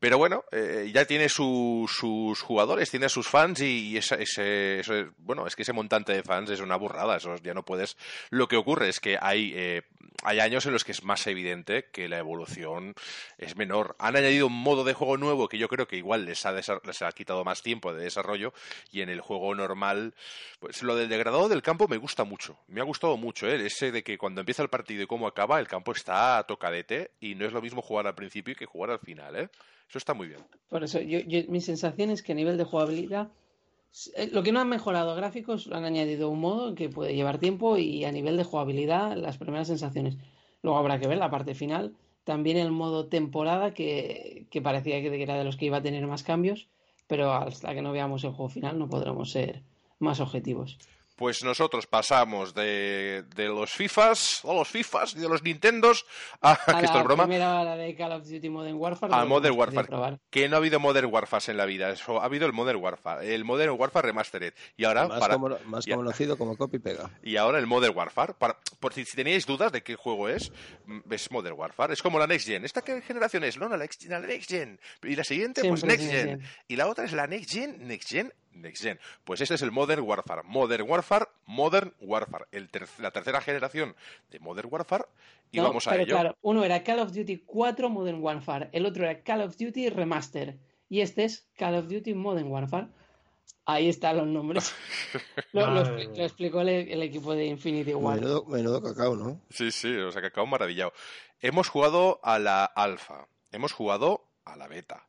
Pero bueno, eh, ya tiene su- sus jugadores, tiene a sus fans y esa- ese, ese- bueno, es que ese montante de fans es una burrada, eso ya no puedes... Lo que ocurre es que hay, eh, hay años en los que es más evidente que la evolución es menor. Han añadido un modo de juego nuevo que yo creo que igual les ha, les ha quitado más tiempo de desarrollo y en el juego normal, pues lo del degradado del campo me gusta mucho. Me ha gustado mucho, ¿eh? ese de que cuando empieza el partido y cómo acaba, el campo está tocadete y no es lo mismo jugar al principio que jugar al final, ¿eh? Eso está muy bien. Por eso, yo, yo- mi sensación es que a nivel de jugabilidad, eh, lo que no han mejorado gráficos, lo han añadido un modo que puede llevar tiempo y a nivel de jugabilidad, las primeras sensaciones. Luego habrá que ver la parte final. También el modo temporada, que parecía que era de los que iba a tener más cambios, pero hasta que no veamos el juego final no podremos ser más objetivos. Pues nosotros pasamos de, de los FIFAs, o los FIFAs y de los Nintendos a, A que esto la es broma, primera hora de Call of Duty Modern Warfare. a Modern Warfare. Que no ha habido Modern Warfare en la vida, eso, ha habido el Modern Warfare, el Modern Warfare Remastered. Y ahora, Más, para, como- más ya. conocido como copy pega. y ahora el Modern Warfare. Para, por si, si teníais dudas de qué juego es, mm, es Modern Warfare. Es como la Next Gen. ¿Esta qué generación es? No, no, la Next, la Next Gen. Y la siguiente, pues Next Gen. Next Y la otra es la Next Gen, Next Gen, Next Gen. Pues este es el Modern Warfare. Modern Warfare, Modern Warfare. El ter- la tercera generación de Modern Warfare. Y No, vamos a pero ello. claro, uno era Call of Duty 4 Modern Warfare, el otro era Call of Duty Remaster y este es Call of Duty Modern Warfare. Ahí están los nombres. lo, explicó el, el equipo de Infinity War. Menudo, menudo cacao, ¿no? Sí, sí, o sea que acabo maravillado. Hemos jugado a la alfa, hemos jugado a la beta.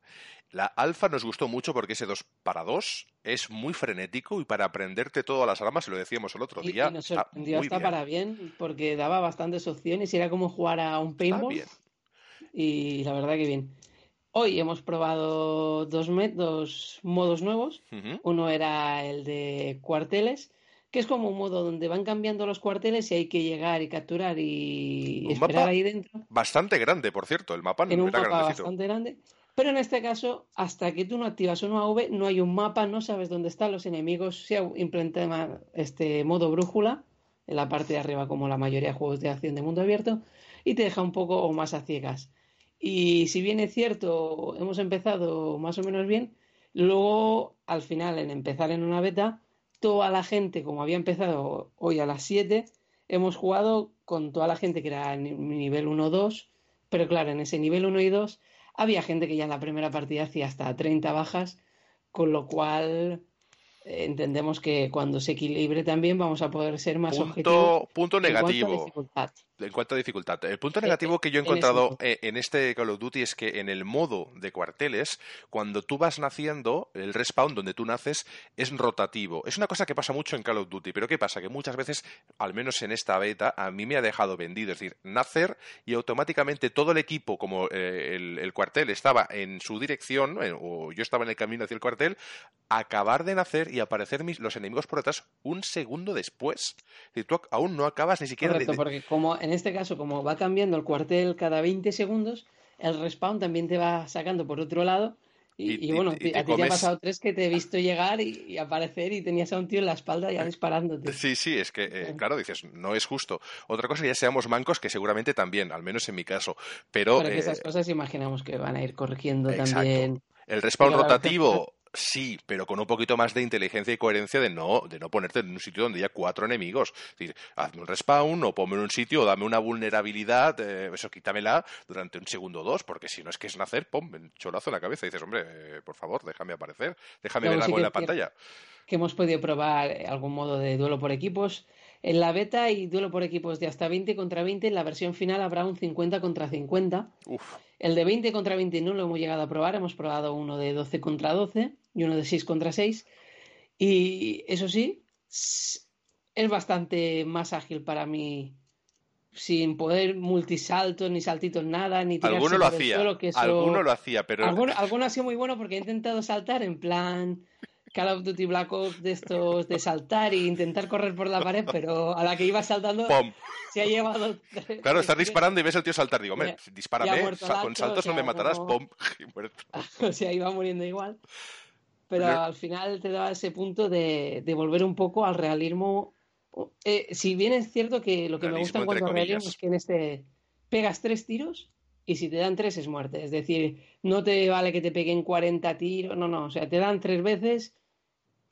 La alfa nos gustó mucho porque ese 2 para 2 es muy frenético y para aprenderte todas las armas, y lo decíamos el otro Y, día. y nos está sorprendió hasta bien. para bien porque daba bastantes opciones y era como jugar a un Está paintball bien. y la verdad que bien. Hoy hemos probado dos, dos modos nuevos. Ujú. Uno era el de cuarteles, que es como un modo donde van cambiando los cuarteles y hay que llegar y capturar y Un esperar mapa ahí dentro Bastante grande, por cierto, el mapa en un era mapa grandecito. bastante grande. Pero en este caso, hasta que tú no activas un AV, no hay un mapa, no sabes dónde están los enemigos. Se ha implementado este modo brújula en la parte de arriba, como la mayoría de juegos de acción de mundo abierto, y te deja un poco más a ciegas. Y si bien es cierto, hemos empezado más o menos bien, luego al final, en empezar en una beta, toda la gente, como había empezado hoy a las 7, hemos jugado con toda la gente que era ni- nivel 1-2, pero claro, en ese nivel 1 y 2 había gente que ya en la primera partida hacía hasta 30 bajas, con lo cual eh, entendemos que cuando se equilibre también vamos a poder ser más objetivos Punto, negativo. En cuanto a dificultad, el punto negativo que yo he encontrado eh, en este Call of Duty es que en el modo de cuarteles, cuando tú vas naciendo, el respawn donde tú naces es rotativo. Es una cosa que pasa mucho en Call of Duty, pero ¿qué pasa? Que muchas veces, al menos en esta beta, a mí me ha dejado vendido. Es decir, nacer y automáticamente todo el equipo, como eh, el, el cuartel estaba en su dirección, eh, o yo estaba en el camino hacia el cuartel, acabar de nacer y aparecer mis- los enemigos por detrás un segundo después. Es decir, tú aún no acabas ni siquiera de, porque como en este caso, como va cambiando el cuartel cada 20 segundos, el respawn también te va sacando por otro lado. Y, Y- y y- bueno, y a ti te ha pasado tres que te he visto llegar y, aparecer y tenías a un tío en la espalda ya disparándote. Sí, sí, es que, eh, claro, dices, no es justo. Otra cosa ya seamos mancos, que seguramente también, al menos en mi caso. Pero Para que eh, esas cosas imaginamos que van a ir corrigiendo Exacto. también. el respawn rotativo, sí, pero con un poquito más de inteligencia y coherencia de no, de no ponerte en un sitio donde haya cuatro enemigos. Es decir, hazme un respawn o ponme en un sitio o dame una vulnerabilidad, eh, eso quítamela durante un segundo o dos, porque si no es que es nacer, pum, un cholazo en la cabeza y dices, hombre, eh, por favor, déjame aparecer, déjame ver algo en la pantalla. que hemos podido probar eh, algún modo de duelo por equipos. En la beta hay duelo por equipos de hasta 20 contra 20. En la versión final habrá un 50 contra 50. Uf, El de 20 contra 20 no lo hemos llegado a probar. Hemos probado uno de 12 contra 12 y uno de 6 contra 6. Y eso sí, es bastante más ágil para mí. Sin poder multisaltos, ni saltitos, nada, ni tirarse alguno lo hacía, suelo, que eso- alguno lo hacía, pero Alguno, alguno ha sido muy bueno porque he intentado saltar en plan Call of Duty Black Ops de estos de saltar e intentar correr por la pared, pero a la que iba saltando ¡Pum! se ha llevado. Claro, estás disparando y ves al tío saltar. Digo, Ya- dispárame, con saltos o no me sea, matarás. no- ¡Pum! Y muerto. o sea, iba muriendo igual. Pero al final te daba ese punto de, de volver un poco al realismo. Eh, si bien es cierto que lo que me gusta Realismo en cuanto entre a realismo es que en este pegas tres tiros y si te dan tres es muerte. Es decir, no te vale que te peguen 40 tiros, no, no, o sea, te dan tres veces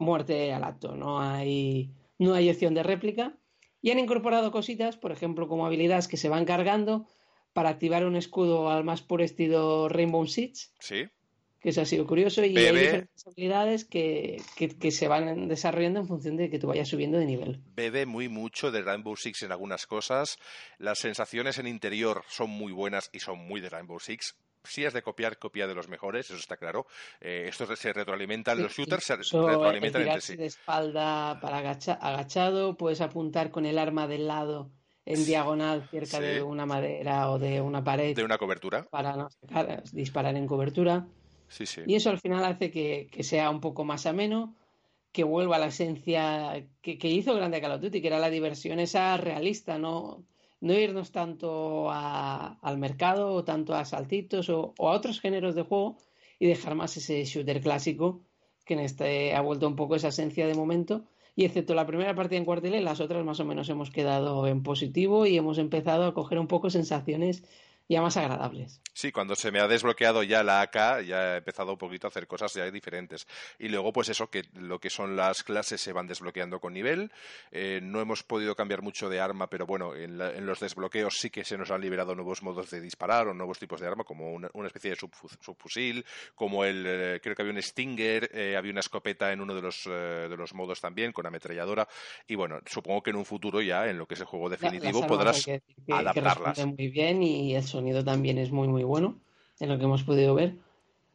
muerte al acto, no hay, no hay opción de réplica. Y han incorporado cositas, por ejemplo, como habilidades que se van cargando para activar un escudo al más puro estilo Rainbow Six, Sí. que eso ha sido curioso, y hay diferentes habilidades que, que, que se van desarrollando en función de que tú vayas subiendo de nivel. Bebe muy mucho de Rainbow Six en algunas cosas. Las sensaciones en interior son muy buenas y son muy de Rainbow Six. Si has de copiar, copia de los mejores, eso está claro. Eh, estos se retroalimentan, los shooters se Incluso el retroalimentan entre sí. de espalda para agacha- agachado, puedes apuntar con el arma del lado en diagonal cerca Sí. de una madera o de una pared De una cobertura. para no sacar- disparar en cobertura. Sí, sí. Y eso al final hace que, que sea un poco más ameno, que vuelva a la esencia que, que hizo grande Call of Duty, que era la diversión esa realista, no, no irnos tanto a- al mercado o tanto a saltitos o, a otros géneros de juego y dejar más ese shooter clásico que en este ha vuelto un poco esa esencia de momento. Y excepto la primera partida en cuartel, las otras más o menos hemos quedado en positivo y hemos empezado a coger un poco sensaciones ya más agradables. Sí, cuando se me ha desbloqueado ya la AK, ya he empezado un poquito a hacer cosas ya diferentes. Y luego, pues eso, que lo que son las clases se van desbloqueando con nivel. Eh, no hemos podido cambiar mucho de arma, pero bueno, en, la- en los desbloqueos sí que se nos han liberado nuevos modos de disparar o nuevos tipos de arma, como una, una especie de subfu- subfusil, como el, eh, creo que había un Stinger, eh, había una escopeta en uno de los, eh, de los modos también, con ametralladora. Y bueno, supongo que en un futuro ya, en lo que es el juego definitivo, podrás que que- que adaptarlas. responden muy bien y el sonido también es muy muy bueno en lo que hemos podido ver.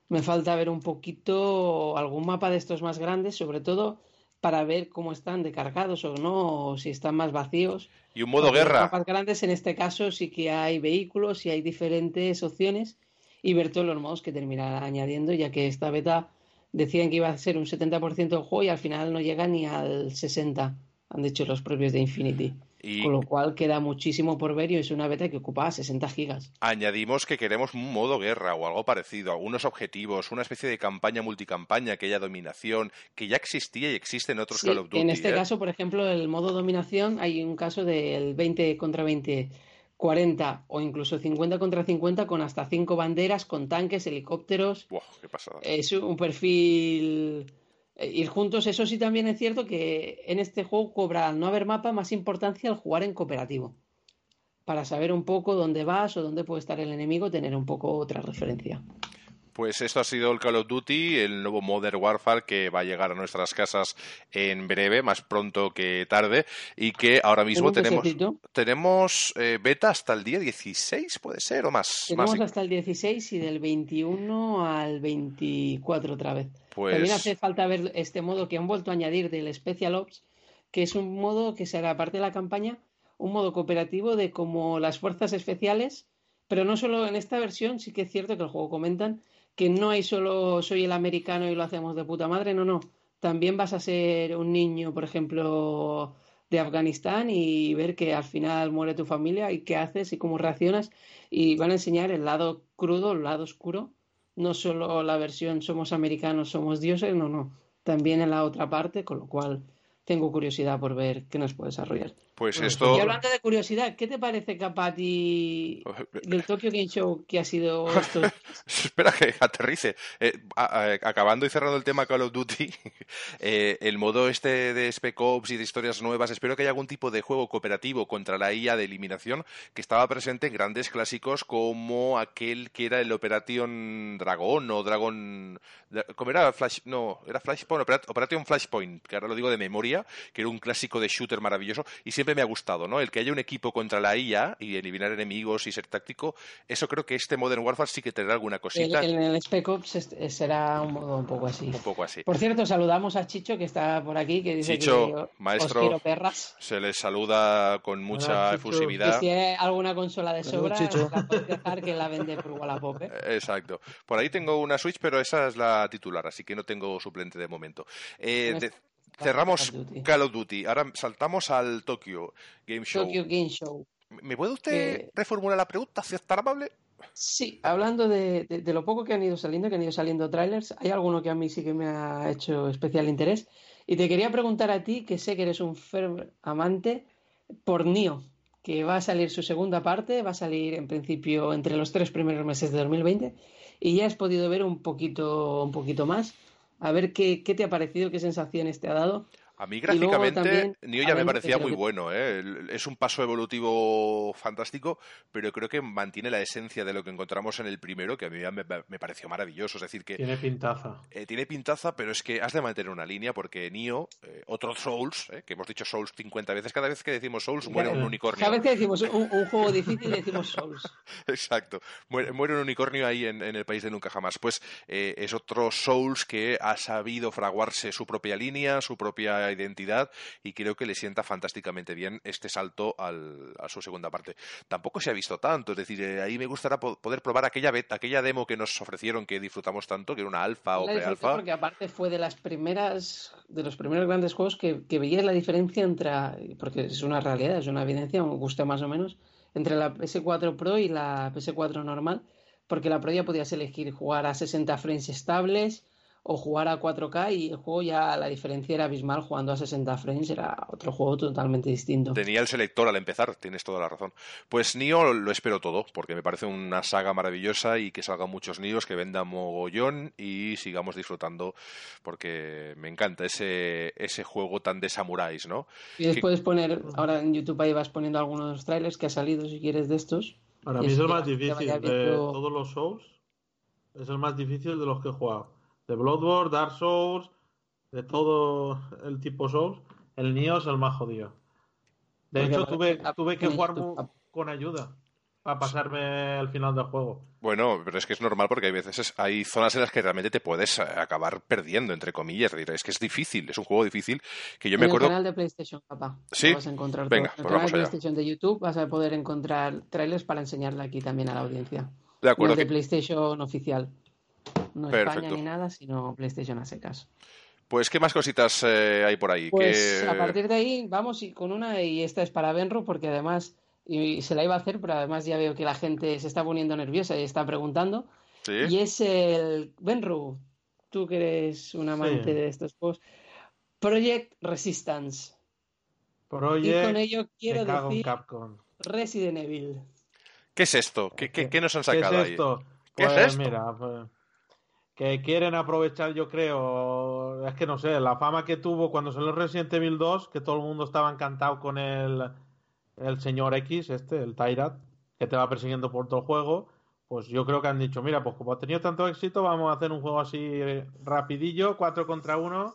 Me falta ver un poquito algún mapa de estos más grandes, sobre todo para ver cómo están de cargados o no, o si están más vacíos. Y un modo Porque los guerra. mapas grandes en este caso sí que hay vehículos y hay diferentes opciones y ver todos los modos que terminará añadiendo, ya que esta beta decían que iba a ser un 70% del juego y al final no llega ni al 60%, han dicho los propios de Infinity. Y Con lo cual queda muchísimo por ver y es una beta que ocupa 60 gigas. añadimos que queremos un modo guerra o algo parecido, algunos objetivos, una especie de campaña multicampaña, que haya dominación, que ya existía y existe en otros Sí, Call of Duty. en este ¿eh? caso, por ejemplo, el modo dominación, hay un caso del 20 contra 20, 40 o incluso 50 contra 50 con hasta 5 banderas, con tanques, helicópteros. Qué pasada. Es un perfil ir juntos. Eso sí también es cierto que en este juego cobra, al no haber mapa, más importancia al jugar en cooperativo. Para saber un poco dónde vas o dónde puede estar el enemigo, tener un poco otra referencia. Pues esto ha sido el Call of Duty, el nuevo Modern Warfare que va a llegar a nuestras casas en breve, más pronto que tarde, y que ahora mismo tenemos, tenemos eh, beta hasta el día 16, puede ser, o más. Tenemos más hasta el 16 y del 21 al 24 otra vez. Pues- También hace falta ver este modo que han vuelto a añadir del Special Ops, que es un modo que será parte de la campaña, un modo cooperativo de como las fuerzas especiales, pero no solo en esta versión, sí que es cierto que el juego comentan que no hay solo soy el americano y lo hacemos de puta madre, no, no. También vas a ser un niño, por ejemplo, de Afganistán y ver que al final muere tu familia y qué haces y cómo reaccionas. Y van a enseñar el lado crudo, el lado oscuro. No solo la versión somos americanos, somos dioses, no, no. También en la otra parte, con lo cual tengo curiosidad por ver qué nos puede desarrollar. Pues esto... Y hablando de curiosidad, ¿qué te parece, Capati, del Tokyo Game Show que ha sido esto? Espera que aterrice. Eh, a- a- acabando y cerrando el tema Call of Duty, eh, el modo este de Spec Ops y de historias nuevas, espero que haya algún tipo de juego cooperativo contra la IA de eliminación que estaba presente en grandes clásicos como aquel que era el Operation Dragon o Dragon... ¿Cómo era? Flash... No, era Flashpoint, Operat- Operation Flashpoint, que ahora lo digo de memoria, que era un clásico de shooter maravilloso. Y siempre siempre me ha gustado, ¿no? El que haya un equipo contra la IA y eliminar enemigos y ser táctico, eso creo que este Modern Warfare sí que tendrá alguna cosita. En el, Spec Ops será un modo un poco así. Un poco así. Por cierto, saludamos a Chicho que está por aquí, que dice Chicho, que maestro, os quiero perras. se les saluda con mucha efusividad. Y si hay alguna consola de sobra, Chicho. la dejar que la vende por Wallapop. ¿eh? Exacto. Por ahí tengo una Switch, pero esa es la titular, así que no tengo suplente de momento. Eh, cerramos Call of Duty. Ahora saltamos al Tokyo Game Show. Tokyo Game Show. ¿Me puede usted reformular la pregunta, si es tan amable? Sí, hablando de, de, lo poco que han ido saliendo, que han ido saliendo trailers, hay alguno que a mí sí que me ha hecho especial interés. Y te quería preguntar a ti, que sé que eres un firme amante, por Nio, que va a salir su segunda parte, va a salir en principio entre los tres primeros meses de 2020, y ya has podido ver un poquito, un poquito más. A ver qué, qué te ha parecido, qué sensaciones te ha dado. A mí gráficamente Nio ya me parecía muy bueno, ¿eh? es un paso evolutivo fantástico, pero creo que mantiene la esencia de lo que encontramos en el primero, que a mí me, pareció maravilloso. Es decir, que tiene pintaza. Eh, tiene pintaza, pero es que has de mantener una línea porque Nio, eh, otro Souls, que hemos dicho Souls 50 veces, cada vez que decimos Souls muere un unicornio. Cada vez que decimos un, juego difícil decimos Souls. Exacto, muere, un unicornio ahí en, el país de nunca jamás. Pues es otro Souls que ha sabido fraguarse su propia línea, su propia identidad y creo que le sienta fantásticamente bien este salto al, a su segunda parte. Tampoco se ha visto tanto, es decir, eh, ahí me gustaría poder probar aquella beta, aquella demo que nos ofrecieron que disfrutamos tanto, que era una alfa o pre-alfa. Porque aparte fue de las primeras, de los primeros grandes juegos que, que veías la diferencia entre, porque es una realidad, es una evidencia, me gusta más o menos, entre la PS4 Pro y la PS4 normal, porque la Pro ya podías elegir jugar a 60 frames estables, o jugar a 4K y el juego ya la diferencia era abismal jugando a 60 frames, era otro juego totalmente distinto. Tenía el selector al empezar, tienes toda la razón. Pues Nio lo espero todo, porque me parece una saga maravillosa y que salgan muchos Nios, que vendan mogollón y sigamos disfrutando, porque me encanta ese, ese juego tan de samuráis, ¿no? Y después poner, ahora en YouTube ahí vas poniendo algunos trailers que ha salido si quieres de estos. Para mí es el más difícil de todos los shows. Es el más difícil de los que he jugado de Bloodborne, Dark Souls, de todo el tipo Souls, el Nioh es el más jodido. De hecho, tuve, tuve que jugar con ayuda para pasarme el final del juego. Bueno, pero es que es normal porque hay veces, hay zonas en las que realmente te puedes acabar perdiendo, entre comillas. Es que es difícil, es un juego difícil que yo me acuerdo. En el canal de PlayStation, papá. Sí. Vas a encontrar Venga, En el pues canal de PlayStation de YouTube vas a poder encontrar trailers para enseñarle aquí también a la audiencia. De acuerdo. No de PlayStation oficial. No España ni nada, sino PlayStation a secas. Pues, ¿qué más cositas eh, hay por ahí? Pues a partir de ahí vamos y con una, y esta es para Benro, porque además, y se la iba a hacer, pero además ya veo que la gente se está poniendo nerviosa y está preguntando. Y es el Benro, tú que eres un amante de estos juegos. Project Resistance. Project, y con ello quiero decir Resident Evil. ¿Qué es esto? ¿Qué, qué, nos han sacado ¿Qué es esto? ¿Qué es pues esto? Mira, pues, que quieren aprovechar, yo creo, es que no sé, la fama que tuvo cuando salió Resident Evil 2, que todo el mundo estaba encantado con el, el señor X, este, el Tyrat, que te va persiguiendo por todo el juego, pues yo creo que han dicho, mira, pues como ha tenido tanto éxito, vamos a hacer un juego así rapidillo, 4 contra 1,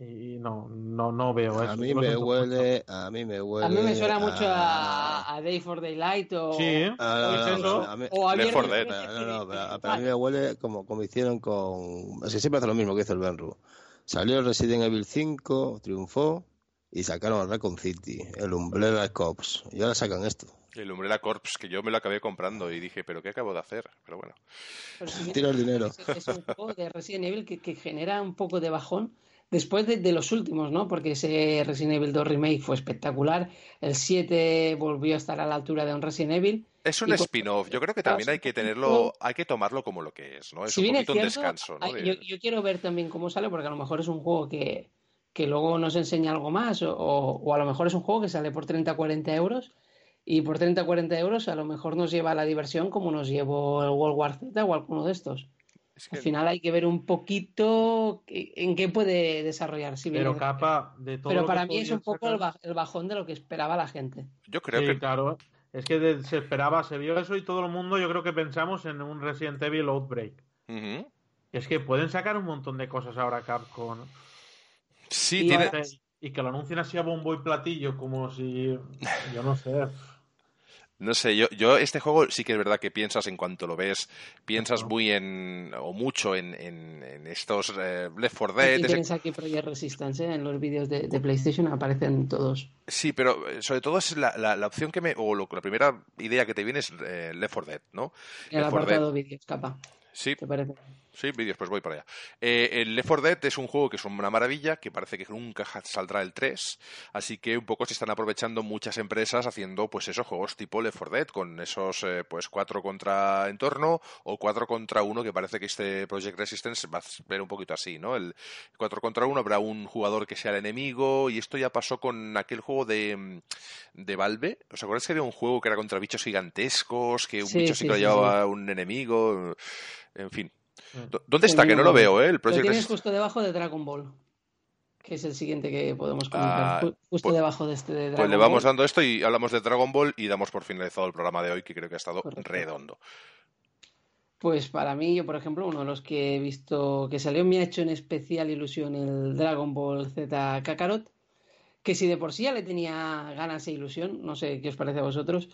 y no, no, no veo eso. A mí me huele, a mí me huele. A mí me suena mucho a, a Day for Daylight o. Sí, a, eso. A mí, o a for Dead. No, no, pero, a mí me huele como, como hicieron con. Es que siempre hace lo mismo que hizo el Benru. Salió Resident Evil 5, triunfó y sacaron el Recon City, el Umbrella Corps. Y ahora sacan esto. El Umbrella Corps, que yo me lo acabé comprando y dije, ¿pero qué acabo de hacer? Pero bueno. Tira el dinero. Es, es, un juego de Resident Evil que, que genera un poco de bajón después de, los últimos, ¿no? Porque ese Resident Evil 2 Remake fue espectacular. El 7 volvió a estar a la altura de un Resident Evil. Es un spin-off. Yo creo que también hay que tenerlo, hay que tomarlo como lo que es, ¿no? Es un poquito un descanso, ¿no? Yo, quiero ver también cómo sale, porque a lo mejor es un juego que, que luego nos enseña algo más, o, o, a lo mejor es un juego que sale por 30-40 euros. Y por 30-40 euros a lo mejor nos lleva a la diversión como nos llevó el World War Z o alguno de estos. Al final hay que ver un poquito en qué puede desarrollarse. Pero capa de todo Pero para mí es un poco el bajón de lo que esperaba la gente. Yo creo sí, que. claro. Es que se esperaba, se vio eso y todo el mundo, yo creo que pensamos en un Resident Evil Outbreak. Es que pueden sacar un montón de cosas ahora Capcom. Sí, tiene, y que lo anuncien así a bombo y platillo, como si. Yo no sé. No sé, yo, yo este juego sí que es verdad que piensas en cuanto lo ves, piensas muy en, o mucho en, en, estos eh, Left 4 Dead. Aquí tienes aquí Project Resistance, ¿eh? en los vídeos de, de, PlayStation aparecen todos. Sí, pero eh, sobre todo es la, la, la opción que me, o lo, la primera idea que te viene es eh, Left 4 Dead, ¿no? El Left 4 apartado vídeos, capa. Sí. ¿Te parece? Sí, vídeos, pues voy para allá. Eh, el Left 4 Dead es un juego que es una maravilla, que parece que nunca saldrá el 3, así que un poco se están aprovechando muchas empresas haciendo pues esos juegos tipo Left 4 Dead, con esos eh, pues 4 contra entorno o 4 contra 1, que parece que este Project Resistance va a ver un poquito así, ¿no? El 4 contra 1 habrá un jugador que sea el enemigo, y esto ya pasó con aquel juego de, de Valve. ¿Os acordáis que había un juego que era contra bichos gigantescos, que un Sí, bicho sí, sí que lo sí, llevaba un enemigo? En fin. ¿Dónde está? Que no lo veo, ¿eh? El Lo Project tienes Resistance. justo debajo de Dragon Ball, que es el siguiente que podemos comentar. Ah, Ju- justo pues- debajo de este de Dragon Pues le vamos Ball. dando esto y hablamos de Dragon Ball y damos por finalizado el programa de hoy, que creo que ha estado Correcto. redondo. Pues para mí, yo por ejemplo, uno de los que he visto que salió me ha hecho en especial ilusión el Dragon Ball Z Kakarot, que si de por sí ya le tenía ganas e ilusión, no sé qué os parece a vosotros,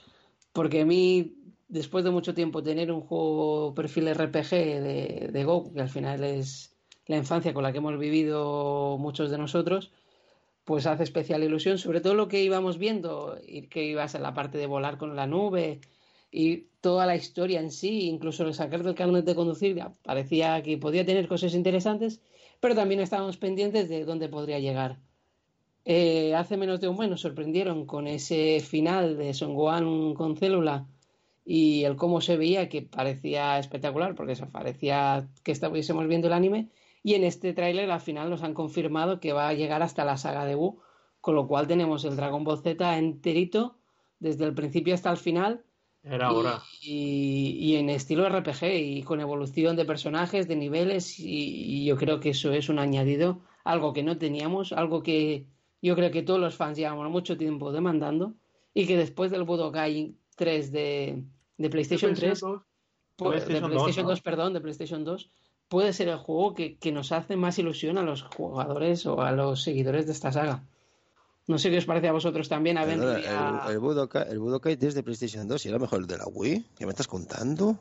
porque a mí, después de mucho tiempo tener un juego perfil RPG de, de Goku, que al final es la infancia con la que hemos vivido muchos de nosotros, pues hace especial ilusión, sobre todo lo que íbamos viendo, que ibas en la parte de volar con la nube y toda la historia en sí, incluso el sacar del carnet de conducir, parecía que podía tener cosas interesantes, pero también estábamos pendientes de dónde podría llegar. Eh, hace menos de un mes nos sorprendieron con ese final de Son Gohan con célula y el cómo se veía que parecía espectacular porque eso parecía que estuviésemos viendo el anime y en este tráiler al final nos han confirmado que va a llegar hasta la saga de Wu con lo cual tenemos el Dragon Ball Z enterito desde el principio hasta el final Era hora. y, y en estilo RPG y con evolución de personajes, de niveles y, y yo creo que eso es un añadido, algo que no teníamos, algo que yo creo que todos los fans llevamos mucho tiempo demandando y que después del Budokai 3 de, de PlayStation 3, pu- de PlayStation 2, PlayStation ¿no? 2, perdón, de PlayStation 2, puede ser el juego que, que nos hace más ilusión a los jugadores o a los seguidores de esta saga. No sé qué os parece a vosotros también. A ver, Perdona, el, el, Budokai, el Budokai 3 de PlayStation 2 y era mejor el de la Wii. ¿Qué me estás contando?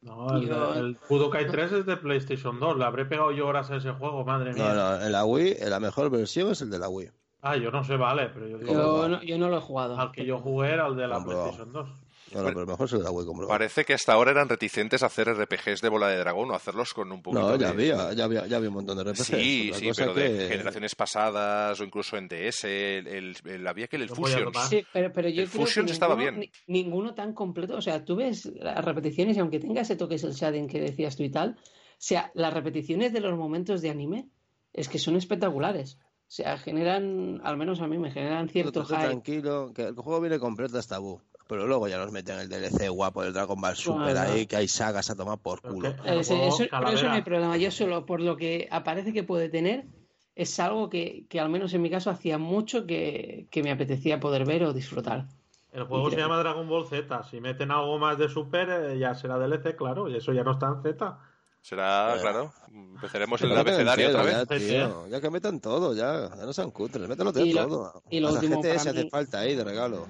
No, el, Yo- el Budokai 3 es de PlayStation 2. Le habré pegado yo horas a ese juego, madre mía. No, no, en la Wii, la mejor versión es el de la Wii. Ah, yo no sé, vale, pero yo digo. yo, no, yo no lo he jugado. Al que yo jugué era el de la. PlayStation 2. No, no, pero mejor es el de la Wii, comprobado. Parece que hasta ahora eran reticentes a hacer RPGs de bola de dragón o hacerlos con un poquito No, de... ya había, ya había, ya había un montón de RPGs. Sí, sí, cosa pero de generaciones pasadas o incluso en DS, el, el- el- había que el No voy a tomar. Sí, pero, pero yo El creo Fusions que estaba ninguno, bien. ni- ninguno tan completo. O sea, tú ves las repeticiones y aunque tenga ese toque el shading que decías tú y tal, o sea, las repeticiones de los momentos de anime es que son espectaculares. O sea, generan, al menos a mí me generan cierto hype. tranquilo, que el juego viene completo hasta Bu. Pero luego ya nos meten el DLC guapo del Dragon Ball Super ahí, que hay sagas a tomar por Pero culo. que- Ese- juego eso, pero eso no hay problema. Yo solo por lo que aparece que puede tener, es algo que, que al menos en mi caso hacía mucho que, que me apetecía poder ver o disfrutar. El juego Y se creo- llama Dragon Ball Z. Si meten algo más de Super, eh, ya será DLC, claro. Y eso ya no está en Z. Será, Eh. claro, empezaremos el abecedario otra vez. Ya, Sí, tío, ya que metan todo, ya, ya no sean cutres, mételo Y lo- todo. y lo último GTS para hace mí- falta ahí de regalo.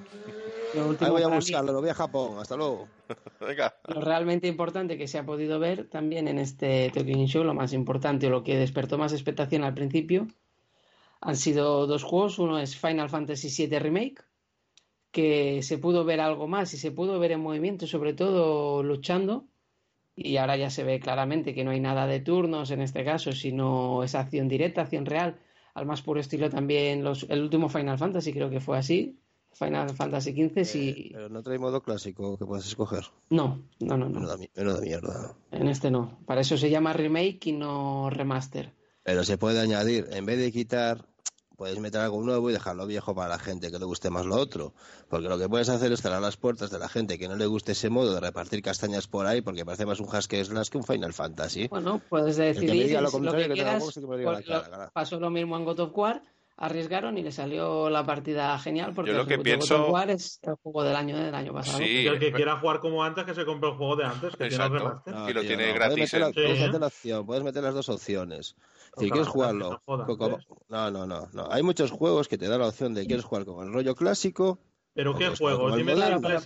Lo Ahí último voy a mí- buscarlo, lo voy a Japón, hasta luego. Venga. Lo realmente importante que se ha podido ver también en este Tokyo Show, lo más importante o lo que despertó más expectación al principio, han sido dos juegos. Uno es Final Fantasy VII Remake, que se pudo ver algo más y se pudo ver en movimiento, sobre todo luchando. Y ahora ya se ve claramente que no hay nada de turnos en este caso, sino es acción directa, acción real, al más puro estilo también los, el último Final Fantasy creo que fue así. Final Fantasy XV, sí. Eh, pero no trae modo clásico que puedas escoger. No, no, no, no. Menuda, mi- menuda mierda. En este no. Para eso se llama remake y no remaster. Pero se puede añadir, en vez de quitar, puedes meter algo nuevo y dejarlo viejo para la gente que le guste más lo otro. Porque lo que puedes hacer es cerrar las puertas de la gente que no le guste ese modo de repartir castañas por ahí, porque parece más un hack que slash que un Final Fantasy. Bueno, puedes decidir lo que quieras. pasó lo mismo en God of War. Arriesgaron y le salió la partida genial porque Yo lo el que pienso- War es el juego del año del año pasado. Sí, Y el que pero- quiera jugar como antes, que se compre el juego de antes, que Exacto. Y lo tío, tiene gratis meter, la, en- puedes meter la opción, puedes meter las dos opciones. Si quieres jugarlo, no no, no, no, no. Hay muchos juegos que te dan la opción de quieres jugar con el rollo clásico. Pero ¿qué el Dime. Claro, para,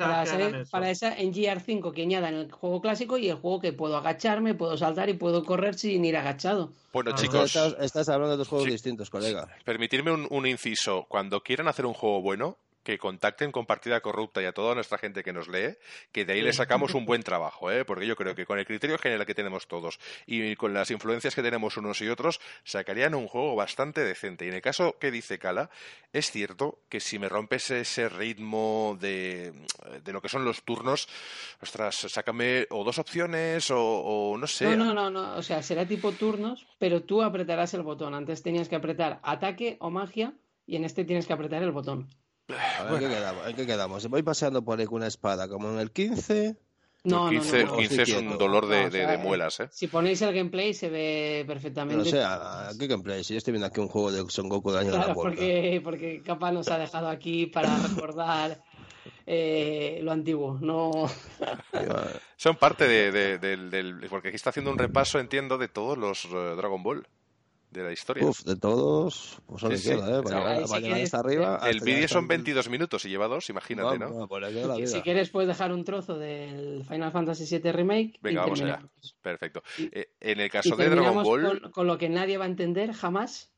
para esa en GR5 que añadan el juego clásico y el juego que puedo agacharme, puedo saltar y puedo correr sin ir agachado. Bueno, Ah, chicos, Estás, estás hablando de dos juegos Sí. distintos, colega. permitirme un, un inciso. Cuando quieran hacer un juego bueno, que contacten con Partida Corrupta y a toda nuestra gente que nos lee, que de ahí le sacamos un buen trabajo, ¿eh? porque yo creo que con el criterio general que tenemos todos y con las influencias que tenemos unos y otros, sacarían un juego bastante decente. Y en el caso que dice Cala, es cierto que si me rompes ese ritmo de, de lo que son los turnos, ostras, sácame o dos opciones o, o no sé. No, no, no, no, o sea, será tipo turnos, pero tú apretarás el botón. Antes tenías que apretar ataque o magia y en este tienes que apretar el botón. A ver, ¿en, qué quedamos? ¿en qué quedamos? Voy paseando por ahí con una espada, como en el 15. No, el no, 15, no, el no. 15 es un dolor de, No, o de- sea, de eh, muelas, ¿eh? Si ponéis el gameplay se ve perfectamente. No sé, ¿a, a qué gameplay? Si yo estoy viendo aquí un juego de Son Goku de año de la Claro, porque, porque Capa nos ha dejado aquí para recordar eh, lo antiguo. No, Son parte de, de- del, del- Porque aquí está haciendo un repaso, entiendo, de todos los eh, Dragon Ball de la historia. Uf, de todos, pues Sí, queda, sí. ¿eh? O Para sí para llegar que hasta arriba. el hasta vídeo son hasta- 22 minutos y lleva dos, imagínate, ¿no? Ahí queda la si, vida. si quieres puedes dejar un trozo del Final Fantasy VII Remake. Venga, y vamos allá. Perfecto. Y- Eh, en el Y caso de Dragon Ball... con, con lo que nadie va a entender jamás.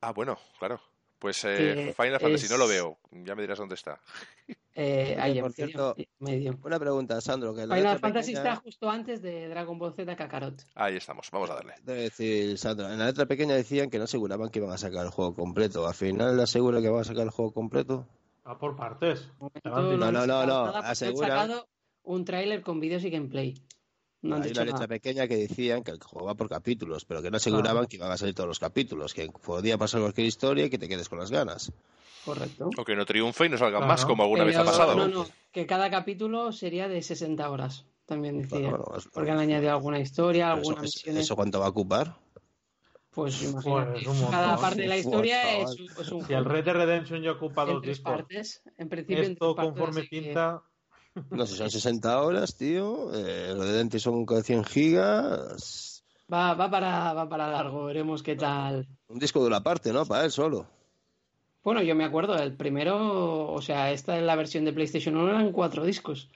Ah, bueno, claro. Pues eh, Final Fantasy no lo veo. Ya me dirás dónde está. Eh, ahí por cierto, medio. Una pregunta, Sandro, que la Final Fantasy pequeña- está justo antes de Dragon Ball Z Kakarot. Ahí estamos, vamos a darle. Debe decir, Sandro, en la letra pequeña decían que no aseguraban que iban a sacar el juego completo. ¿Al final le asegura que van a sacar el juego completo? Va por partes. No, No, no, no, asegura- sacado un tráiler con vídeos y gameplay. No han Hay dicho una letra nada. pequeña que decían que el juego va por capítulos, pero que no aseguraban que iban a salir todos los capítulos, que podía pasar cualquier historia y que te quedes con las ganas. Correcto. O que no triunfe y no salgan Claro. más, como alguna vez ha pasado. No, no, que cada capítulo sería de 60 horas, también decía. Bueno, bueno, es- porque han añadido alguna historia, alguna misión. ¿Eso cuánto va a ocupar? Pues imagínate. Cada parte de la historia es, un- es un Si el Red Dead Redemption ya ocupa en dos discos, partes. En principio en esto partes, conforme que- pinta, No sé, son 60 horas, tío. Eh, lo de Dente son 100 gigas. Va, va, para, va para largo, veremos qué tal. Un disco de una parte, ¿no? Para él solo. Bueno, yo me acuerdo, el primero, o sea, esta es la versión de PlayStation 1, eran cuatro discos.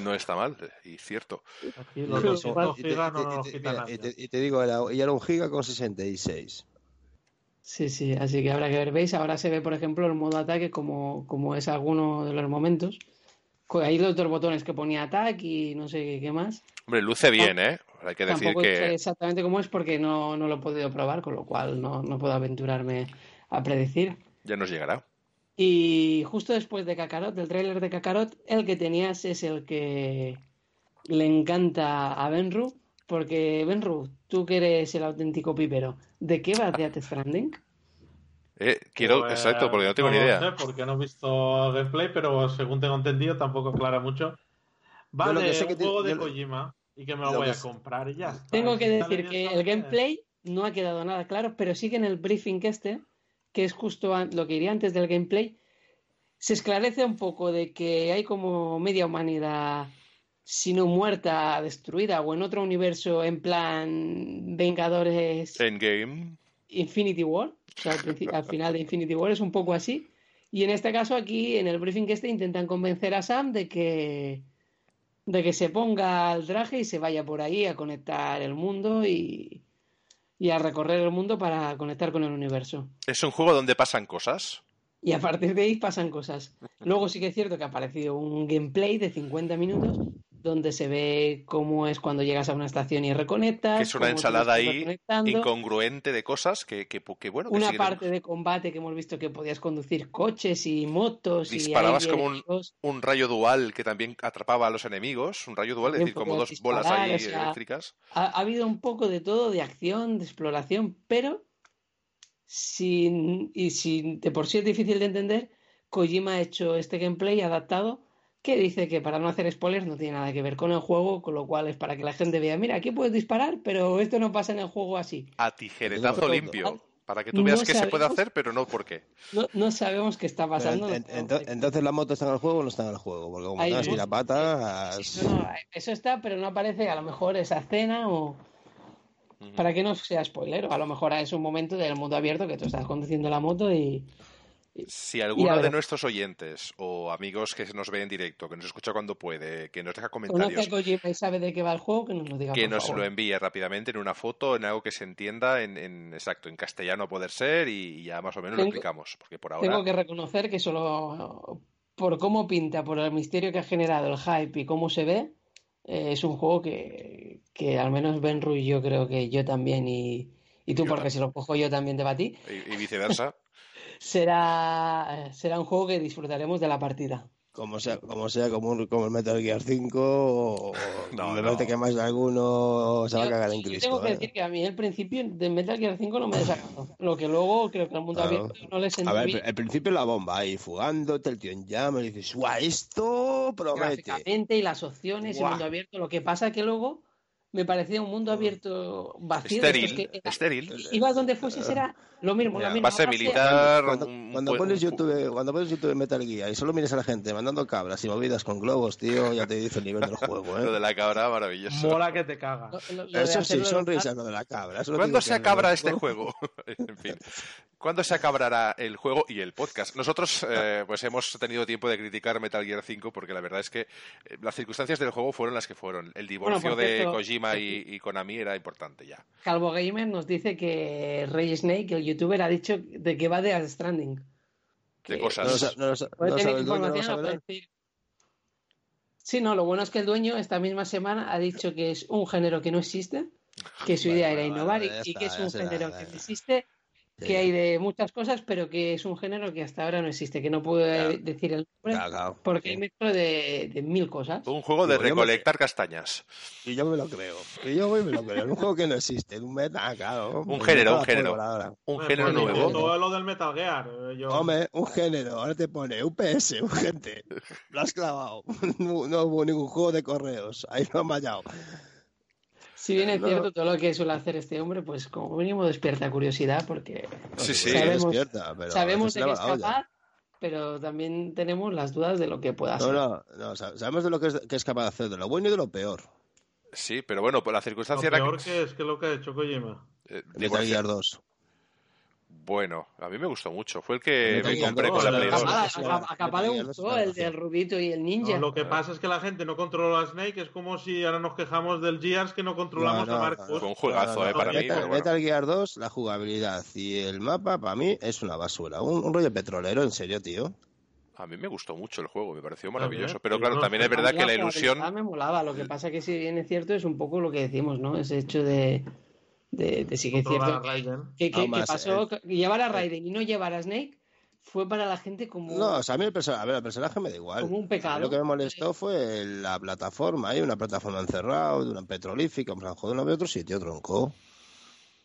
No está mal, y cierto. aquí los Sí, 200 Y te, digo, era, y era un giga con 66. Sí, sí, así que habrá que ver. ¿Veis? Ahora se ve, por ejemplo, el modo ataque como, como es alguno de los momentos. Ahí los dos botones que ponía ataque y no sé qué, más. Hombre, luce bien, ¿eh? Hay que decir Tampoco sé que... exactamente cómo es porque no, no lo he podido probar, con lo cual no, no puedo aventurarme a predecir. Ya nos llegará. Y justo después de Kakarot, del tráiler de Kakarot, el que tenías es el que le encanta a Benru, porque Benru, tú que eres el auténtico pipero, ¿de qué va Death Stranding? Eh, quiero... Pues, Exacto, porque no tengo ni idea. sé porque no he visto gameplay, pero según tengo entendido tampoco aclara mucho. Va Yo lo que un te- juego de Kojima y que me lo, lo voy que a comprar y ya está. Tengo que decir que el gameplay no ha quedado nada claro, pero sí que en el briefing que este, que es justo lo que iría antes del gameplay, se esclarece un poco de que hay como media humanidad, si no muerta, destruida, o en otro universo en plan Vengadores Endgame. Infinity War, o sea, al, final de Infinity War es un poco así. Y en este caso aquí, en el briefing que este, intentan convencer a Sam de que de que se ponga el traje y se vaya por ahí a conectar el mundo y, y a recorrer el mundo para conectar con el universo. Es un juego donde pasan cosas. Y a partir de ahí pasan cosas. Luego sí que es cierto que ha aparecido un gameplay de 50 minutos donde se ve cómo es cuando llegas a una estación y reconectas. Que es una ensalada ahí incongruente de cosas que, que, que, bueno, que Una siguen- parte de combate que hemos visto que podías conducir coches y motos Disparabas y como un- un rayo dual que también atrapaba a los enemigos. Un rayo dual, es decir, como dos bolas ahí o sea, eléctricas. Ha, ha habido un poco de todo, de acción, de exploración, pero sin, y sin, de por sí es difícil de entender, Kojima ha hecho este gameplay adaptado que dice que para no hacer spoilers no tiene nada que ver con el juego, con lo cual es para que la gente vea, mira, aquí puedes disparar, pero esto no pasa en el juego así. A tijeretazo limpio. Para que tú veas No que se puede hacer, pero no por qué. No, no sabemos qué está pasando. en- en- ento- entonces la moto está en el juego o no está en el juego, porque como Ahí tengas que ir no. a patas. No, no, eso está, pero no aparece a lo mejor esa escena o... Para que no sea spoiler, o a lo mejor es un momento del mundo abierto que tú estás conduciendo la moto y... Si alguno de nuestros oyentes o amigos que nos ve en directo, que nos escucha cuando puede, que nos deja comentarios, Kojima y sabe de qué va el juego, que nos lo diga que nos favor. lo envíe rápidamente en una foto, en algo que se entienda, en, en- exacto, en castellano a poder ser y, ya más o menos lo explicamos, porque por ahora Tengo que reconocer que solo por cómo pinta, por el misterio que ha generado el hype y cómo se ve, eh, es un juego que, que al menos Ben Ruiz yo creo que yo también y, y tú Yo porque también. si lo cojo yo también te batí, y, y viceversa. Será, será un juego que disfrutaremos de la partida. Como sea, como sea, como, un- como el Metal Gear 5, o, No, me no. parece que más de alguno se va a cagar en Cristo. tengo que ¿eh? decir que a mí el principio de Metal Gear 5 no me desagradó. Lo que luego creo que el mundo Claro. abierto no le sentí A ver, bien al principio la bomba ahí fugándote, el tío en llamas, y dices, ¡guau! Esto promete. gráficamente y las opciones Guau. mundo abierto. Lo que pasa que luego me parecía un mundo abierto vacío. Estéril, que era- estéril. Ibas donde fueses era lo mismo, Ya, la misma Base militar, Cuando, un- cuando un- pones un- YouTube, cuando pones YouTube Metal Gear y solo miras a la gente mandando cabras y movidas con globos, tío, ya te dice el nivel del juego, Lo ¿eh? de la cabra, maravilloso. Mola que te cagas. Lo- lo- lo Eso sí, hacerlo son local- risas lo de la cabra. eso lo ¿Cuándo se no. este juego? en fin. ¿Cuándo se acabará el juego y el podcast? Nosotros eh, pues hemos tenido tiempo de criticar Metal Gear 5 porque la verdad es que eh, las circunstancias del juego fueron las que fueron. El divorcio por de cierto, Kojima y, y Konami era importante ya. Calvo Gamer nos dice que Rey Snake, el youtuber, ha dicho de que va de Death Stranding. De Que cosas. No lo no lo no tener sabe el dueño, no información, lo decir. Sí, no, lo bueno es que el dueño esta misma semana ha dicho que es un género que no existe, que su Vale, idea vale, era innovar vale, y- y, que es un género que no existe, Sí. que hay de muchas cosas, pero que es un género que hasta ahora no existe, que no puedo Claro. decir el nombre Claro, claro. porque hay mezcla de, de mil cosas. Un juego de recolectar castañas. Y yo me lo creo. Y yo me lo creo. Un juego que no existe. Un meta, claro. Un Me género, un la género. Un Pues género ni nuevo. Todo lo del Metal Gear. eh, Yo... Hombre, un género. Ahora te pone UPS, un gente. Lo has clavado. No, no hubo ningún juego de correos. Ahí lo han vallado. Si bien es No, cierto todo lo que suele hacer este hombre, pues como mínimo despierta curiosidad porque Sí, sí. Sabemos- despierta, pero a sabemos de qué es capaz, pero también tenemos las dudas de lo que pueda No, ser. no, no. sa- Sabemos de lo que es, que es capaz de hacer, de lo bueno y de lo peor. Sí, pero bueno, pues la Lo circunstancia era peor que... que es que lo que ha hecho Kojima. eh, Metal divorcio. Gear 2. Bueno, a mí me gustó mucho. Fue el que me Gear compré con la la Play verdad. 2. Acaba, de gustó el del Rubito y el Ninja. No, lo que pasa es que la gente no controla a Snake. Es como si ahora nos quejamos del Gears que no controlamos No, no, a Marcus. Fue un juegazo, eh, para mí. Metal, pero bueno. Metal Gear 2, la jugabilidad y el mapa, para mí, es una basura. Un, un rollo petrolero, en serio, tío. A mí me gustó mucho el juego, me pareció maravilloso. Pero claro, también es verdad que la ilusión... me molaba. Lo que pasa que si bien es cierto es un poco lo que decimos, ¿no? Ese hecho de, de, de sí que es cierto a Raiden. que, pasó que llevar a Raiden y no llevar a Snake fue para la gente como No, o sea, a mí el personaje, a ver, el personaje me da igual. Como un pecado. Lo que me molestó fue la plataforma, hay una plataforma encerrado, de una petrolífica, en plan, joder, no veo otro sitio, tronco.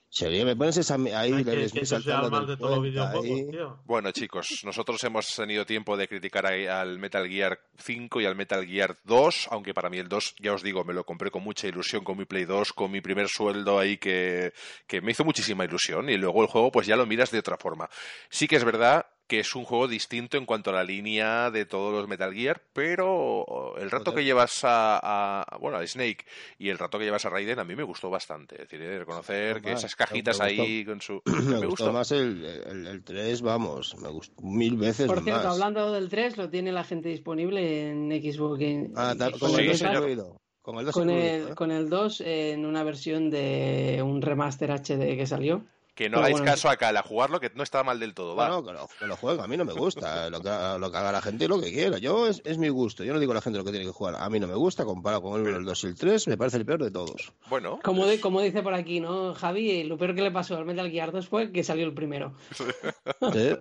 Sería, me pones esa, ahí, Ay, le que, que mal de todos los puente videojuegos, ahí. tío. Bueno, chicos, nosotros hemos tenido tiempo de criticar al Metal Gear 5 y al Metal Gear 2, aunque para mí el 2, ya os digo, me lo compré con mucha ilusión con mi Play 2, con mi primer sueldo ahí que, que me hizo muchísima ilusión y luego el juego pues ya lo miras de otra forma. Sí que es verdad que es un juego distinto en cuanto a la línea de todos los Metal Gear, pero el rato que llevas a, a- bueno, a Snake y el rato que llevas a Raiden a mí me gustó bastante. Es decir, de reconocer que Más, esas cajitas me gustó. ahí con su... Me, gustó, más el, el, el 3, vamos, me gustó mil veces Por cierto, más. hablando del 3, lo tiene la gente disponible en Xbox. en- Ah, tal- con Sí, el el 2 señor. incluido. Con el 2 con incluido, el, ¿eh? con el 2 en una versión de un remaster HD que salió. Que no Pero hagáis bueno, caso acá al jugarlo, que no está mal del todo. Va. Bueno, que lo, que lo juegue, a mí no me gusta. Lo que, lo que haga la gente lo que quiera. Yo es, es mi gusto. Yo no digo a la gente lo que tiene que jugar. A mí no me gusta, comparado con el 1, el 2 y el 3, me parece el peor de todos. Bueno, Como, de- como dice por aquí, ¿no, Javi? Lo peor que le pasó al Metal Gear 2 fue que salió el primero. Sí.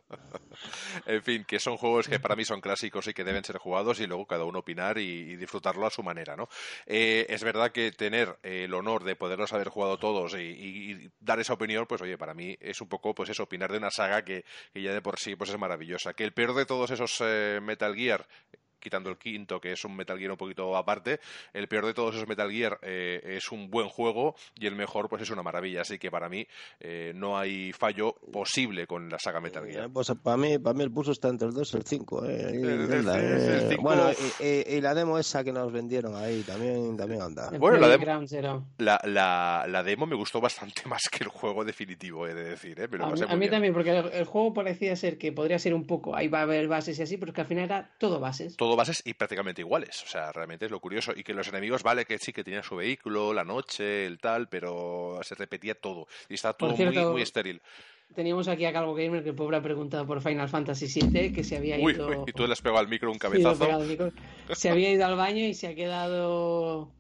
En fin, que son juegos que para mí son clásicos y que deben ser jugados y luego cada uno opinar y, disfrutarlo a su manera, ¿no? Eh, es verdad que tener eh, el honor de poderlos haber jugado todos y, dar esa opinión, pues oye, para mí es un poco, pues eso, opinar de una saga que, que ya de por sí pues es maravillosa. Que el peor de todos esos eh, Metal Gear quitando el quinto, que es un Metal Gear un poquito aparte, el peor de todos esos Metal Gear eh, es un buen juego y el mejor pues es una maravilla. Así que para mí eh, no hay fallo posible con la saga Metal Gear. pues para mí, para mí el pulso está entre el 2 y el 5. Eh. El- el- el cinco- Bueno, y, y- y la demo esa que nos vendieron ahí también, también anda. Bueno, la de- Playground Zero. La, la, la demo me gustó bastante más que el juego definitivo, he de decir, ¿eh? Me lo A mí, a también, porque el, el juego parecía ser que podría ser un poco, ahí va a haber bases y así, pero es que al final era todo bases. todo bases y prácticamente iguales. O sea, realmente es lo curioso. Y que los enemigos, vale, que sí, que tenían su vehículo, la noche, el tal, pero se repetía todo. Y estaba todo cierto, muy, muy estéril. Teníamos aquí a Calvo Gamer, que el pobre ha preguntado por Final Fantasy VII, que se había Uy, ido... uy, y tú le has pegado al micro un cabezazo. micro. Se había ido al baño y se ha quedado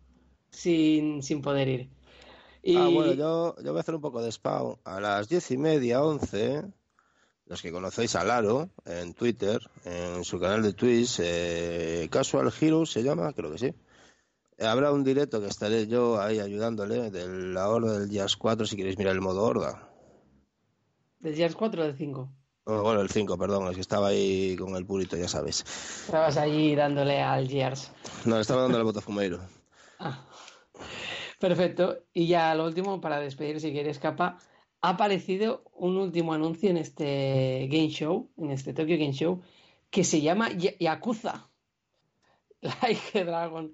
sin, sin poder ir. Y Ah, bueno, yo, yo voy a hacer un poco de spam. A las diez y media, once, los que conocéis a Laro en Twitter, en su canal de Twitch, eh, Casual Heroes se llama, creo que sí. Habrá un directo que estaré yo ahí ayudándole de la horda del Jazz 4 si queréis mirar el modo horda. ¿Del Gears 4 o del 5? Oh, bueno, el 5, perdón, es que estaba ahí con el purito, ya sabes. Estabas allí dándole al Gears. No, le estaba dando el botafumeiro. Ah. Perfecto. Y ya lo último, para despedir, si quieres, capa, ha aparecido un último anuncio en este Game Show, en este Tokyo Game Show, que se llama Ya- Yakuza. Like Dragon.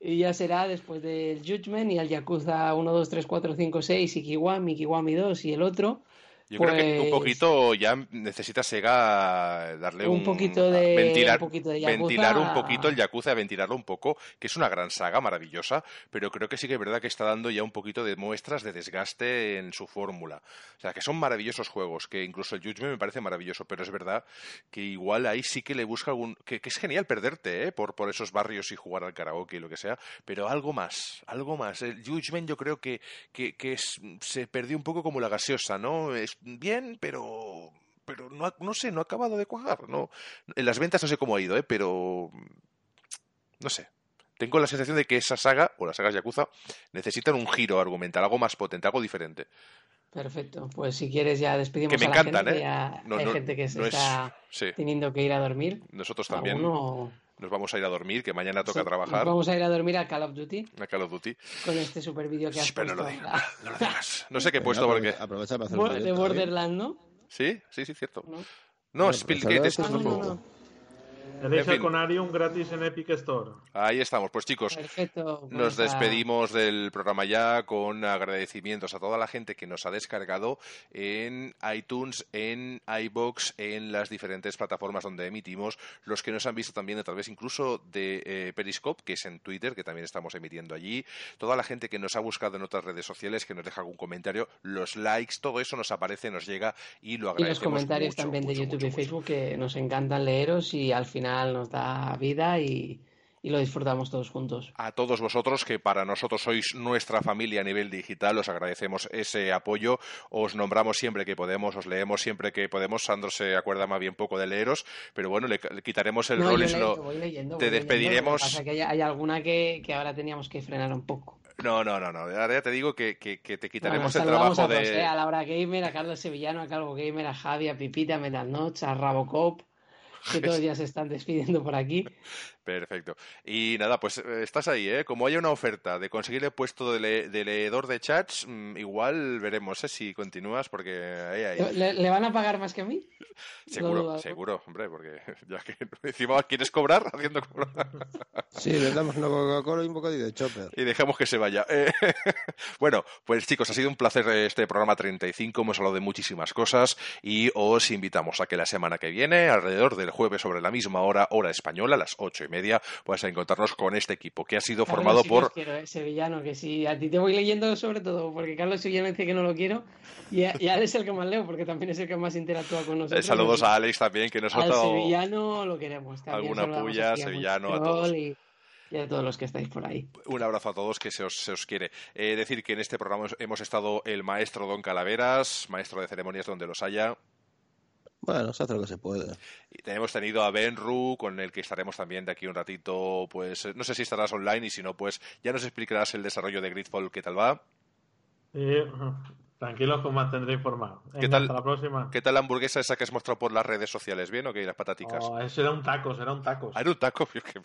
Y ya será después del Judgment y el Yakuza 1, 2, 3, 4, 5, 6, y Kiwami, Kiwami 2 y el otro. Yo creo que un Pues- poquito ya necesita Sega darle un, Un poquito de- ventilar, un poquito de Yakuza. ventilar un poquito el Yakuza, ventilarlo un poco, que es una gran saga maravillosa, pero creo que sí que es verdad que está dando ya un poquito de muestras de desgaste en su fórmula. O sea, que son maravillosos juegos, que incluso el Judgment me parece maravilloso, pero es verdad que igual ahí sí que le busca algún... que, que es genial perderte, ¿eh? Por, por esos barrios y jugar al karaoke y lo que sea, pero algo más, algo más. El Judgment yo creo que, que, que es- se perdió un poco como la gaseosa, ¿no? Es bien, pero pero no, no sé, no ha acabado de cuajar. No, en las ventas no sé cómo ha ido, ¿eh? pero no sé. Tengo la sensación de que esa saga, o las sagas Yakuza, necesitan un giro argumental, algo más potente, algo diferente. Perfecto. Pues si quieres ya despedimos Que me a la encantan, gente. ¿eh? Ya No, hay no- gente que se es- está sí, teniendo que ir a dormir. nosotros también Alguno- nos vamos a ir a dormir, que mañana toca Sí, trabajar nos Vamos a ir a dormir a Call of Duty a Call of Duty. con este super vídeo que has Shh, pero no puesto lo digas, no lo digas. No sé qué he puesto porque... aprove- Aprovecha para hacer de ¿eh? Borderland, ¿no? Sí, sí, sí, cierto. ¿No? No, Spillgate pues es ahora Ah, no, no. Tenéis En el. Conarium gratis en Epic Store. Ahí estamos. Pues chicos, Perfecto. Nos vamos a- despedimos del programa ya con agradecimientos a toda la gente que nos ha descargado en iTunes, en iBox, en las diferentes plataformas donde emitimos, los que nos han visto también a través incluso de eh, Periscope, que es en Twitter, que también estamos emitiendo allí, toda la gente que nos ha buscado en otras redes sociales, que nos deja algún comentario, los likes, todo eso nos aparece, nos llega y lo Y agradecemos. los comentarios mucho, también de YouTube mucho, y mucho. Facebook que nos encantan leeros y al final nos da vida y, y lo disfrutamos todos juntos. A todos vosotros, que para nosotros sois nuestra familia a nivel digital, os agradecemos ese apoyo. Os nombramos siempre que podemos, os leemos siempre que podemos. Sandro se acuerda más bien poco de leeros, pero bueno, le, le quitaremos el No, rol y lo- voy leyendo, te voy leyendo, despediremos. Lo que pasa que hay, hay alguna que, que ahora teníamos que frenar un poco. No, no, no, no. Ahora ya te digo que, que- que te quitaremos Bueno, el trabajo a todos, de. ¿eh? a Laura Gamer, a Carlos Sevillano, a Calvo Gamer, a Javi, a Pipita, a Metal Notch, a Rabocop, que todos ya se están despidiendo por aquí. Perfecto. Y nada, pues eh, estás ahí, ¿eh? Como haya una oferta de conseguir el puesto de, le- de leedor de chats, mm, igual veremos ¿eh? si continúas, porque ahí, ahí. ¿Le, le van a pagar más que a mí? Seguro, seguro, hombre, porque ya que encima quieres cobrar haciendo cobrar. Sí, le damos una Coca-Cola y un bocadillo de chopper. y dejemos que se vaya. Eh, bueno, pues chicos, ha sido un placer este programa 35. Hemos hablado de muchísimas cosas y os invitamos a que la semana que viene, alrededor del jueves sobre la misma hora, hora española, a las ocho y media, pues a encontrarnos con este equipo que ha sido Carlos, formado sí por. quiero, ¿eh? Sevillano, que sí. A ti te voy leyendo sobre todo, porque Carlos Sevillano dice que no lo quiero. Y a, y a él es el que más leo, porque también es el que más interactúa con Eh, nosotros. saludos Así a Alex también, que nos ha dado. sevillano lo queremos. También alguna puya, a sevillano, a todos. Y, y a todos los que estáis por ahí. Un abrazo a todos que se os, se os quiere. Eh, decir que en este programa hemos estado el maestro Don Calaveras, maestro de ceremonias donde los haya. Bueno, se hace lo que se puede. Y hemos tenido a Benru, con el que estaremos también de aquí un ratito, pues no sé si estarás online y si no, pues ya nos explicarás el desarrollo de Gridfall, qué tal va. Eh, Tranquilos que os mantendré informado. Venga, ¿Qué tal? Hasta la próxima. ¿Qué tal la hamburguesa esa que has mostrado por las redes sociales? ¿Bien o qué? Las pataticas. Oh, eso era un taco, era un taco. Ah, era un taco. Yo que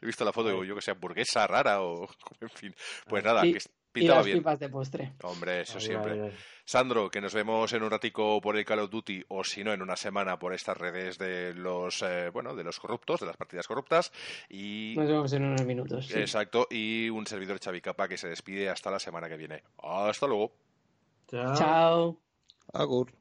he visto la foto y digo, yo que sé, hamburguesa rara o. En fin. Pues nada, Y- que Y las bien. pipas de postre. Hombre, eso Ay, siempre. ay, ay. Sandro, que nos vemos en un ratico por el Call of Duty o si no en una semana por estas redes de los eh, bueno de los corruptos, de las partidas corruptas y Nos vemos en unos minutos. sí. exacto y un servidor Chavicapa que se despide hasta la semana que viene. Hasta luego. Chao. Chao. Agur.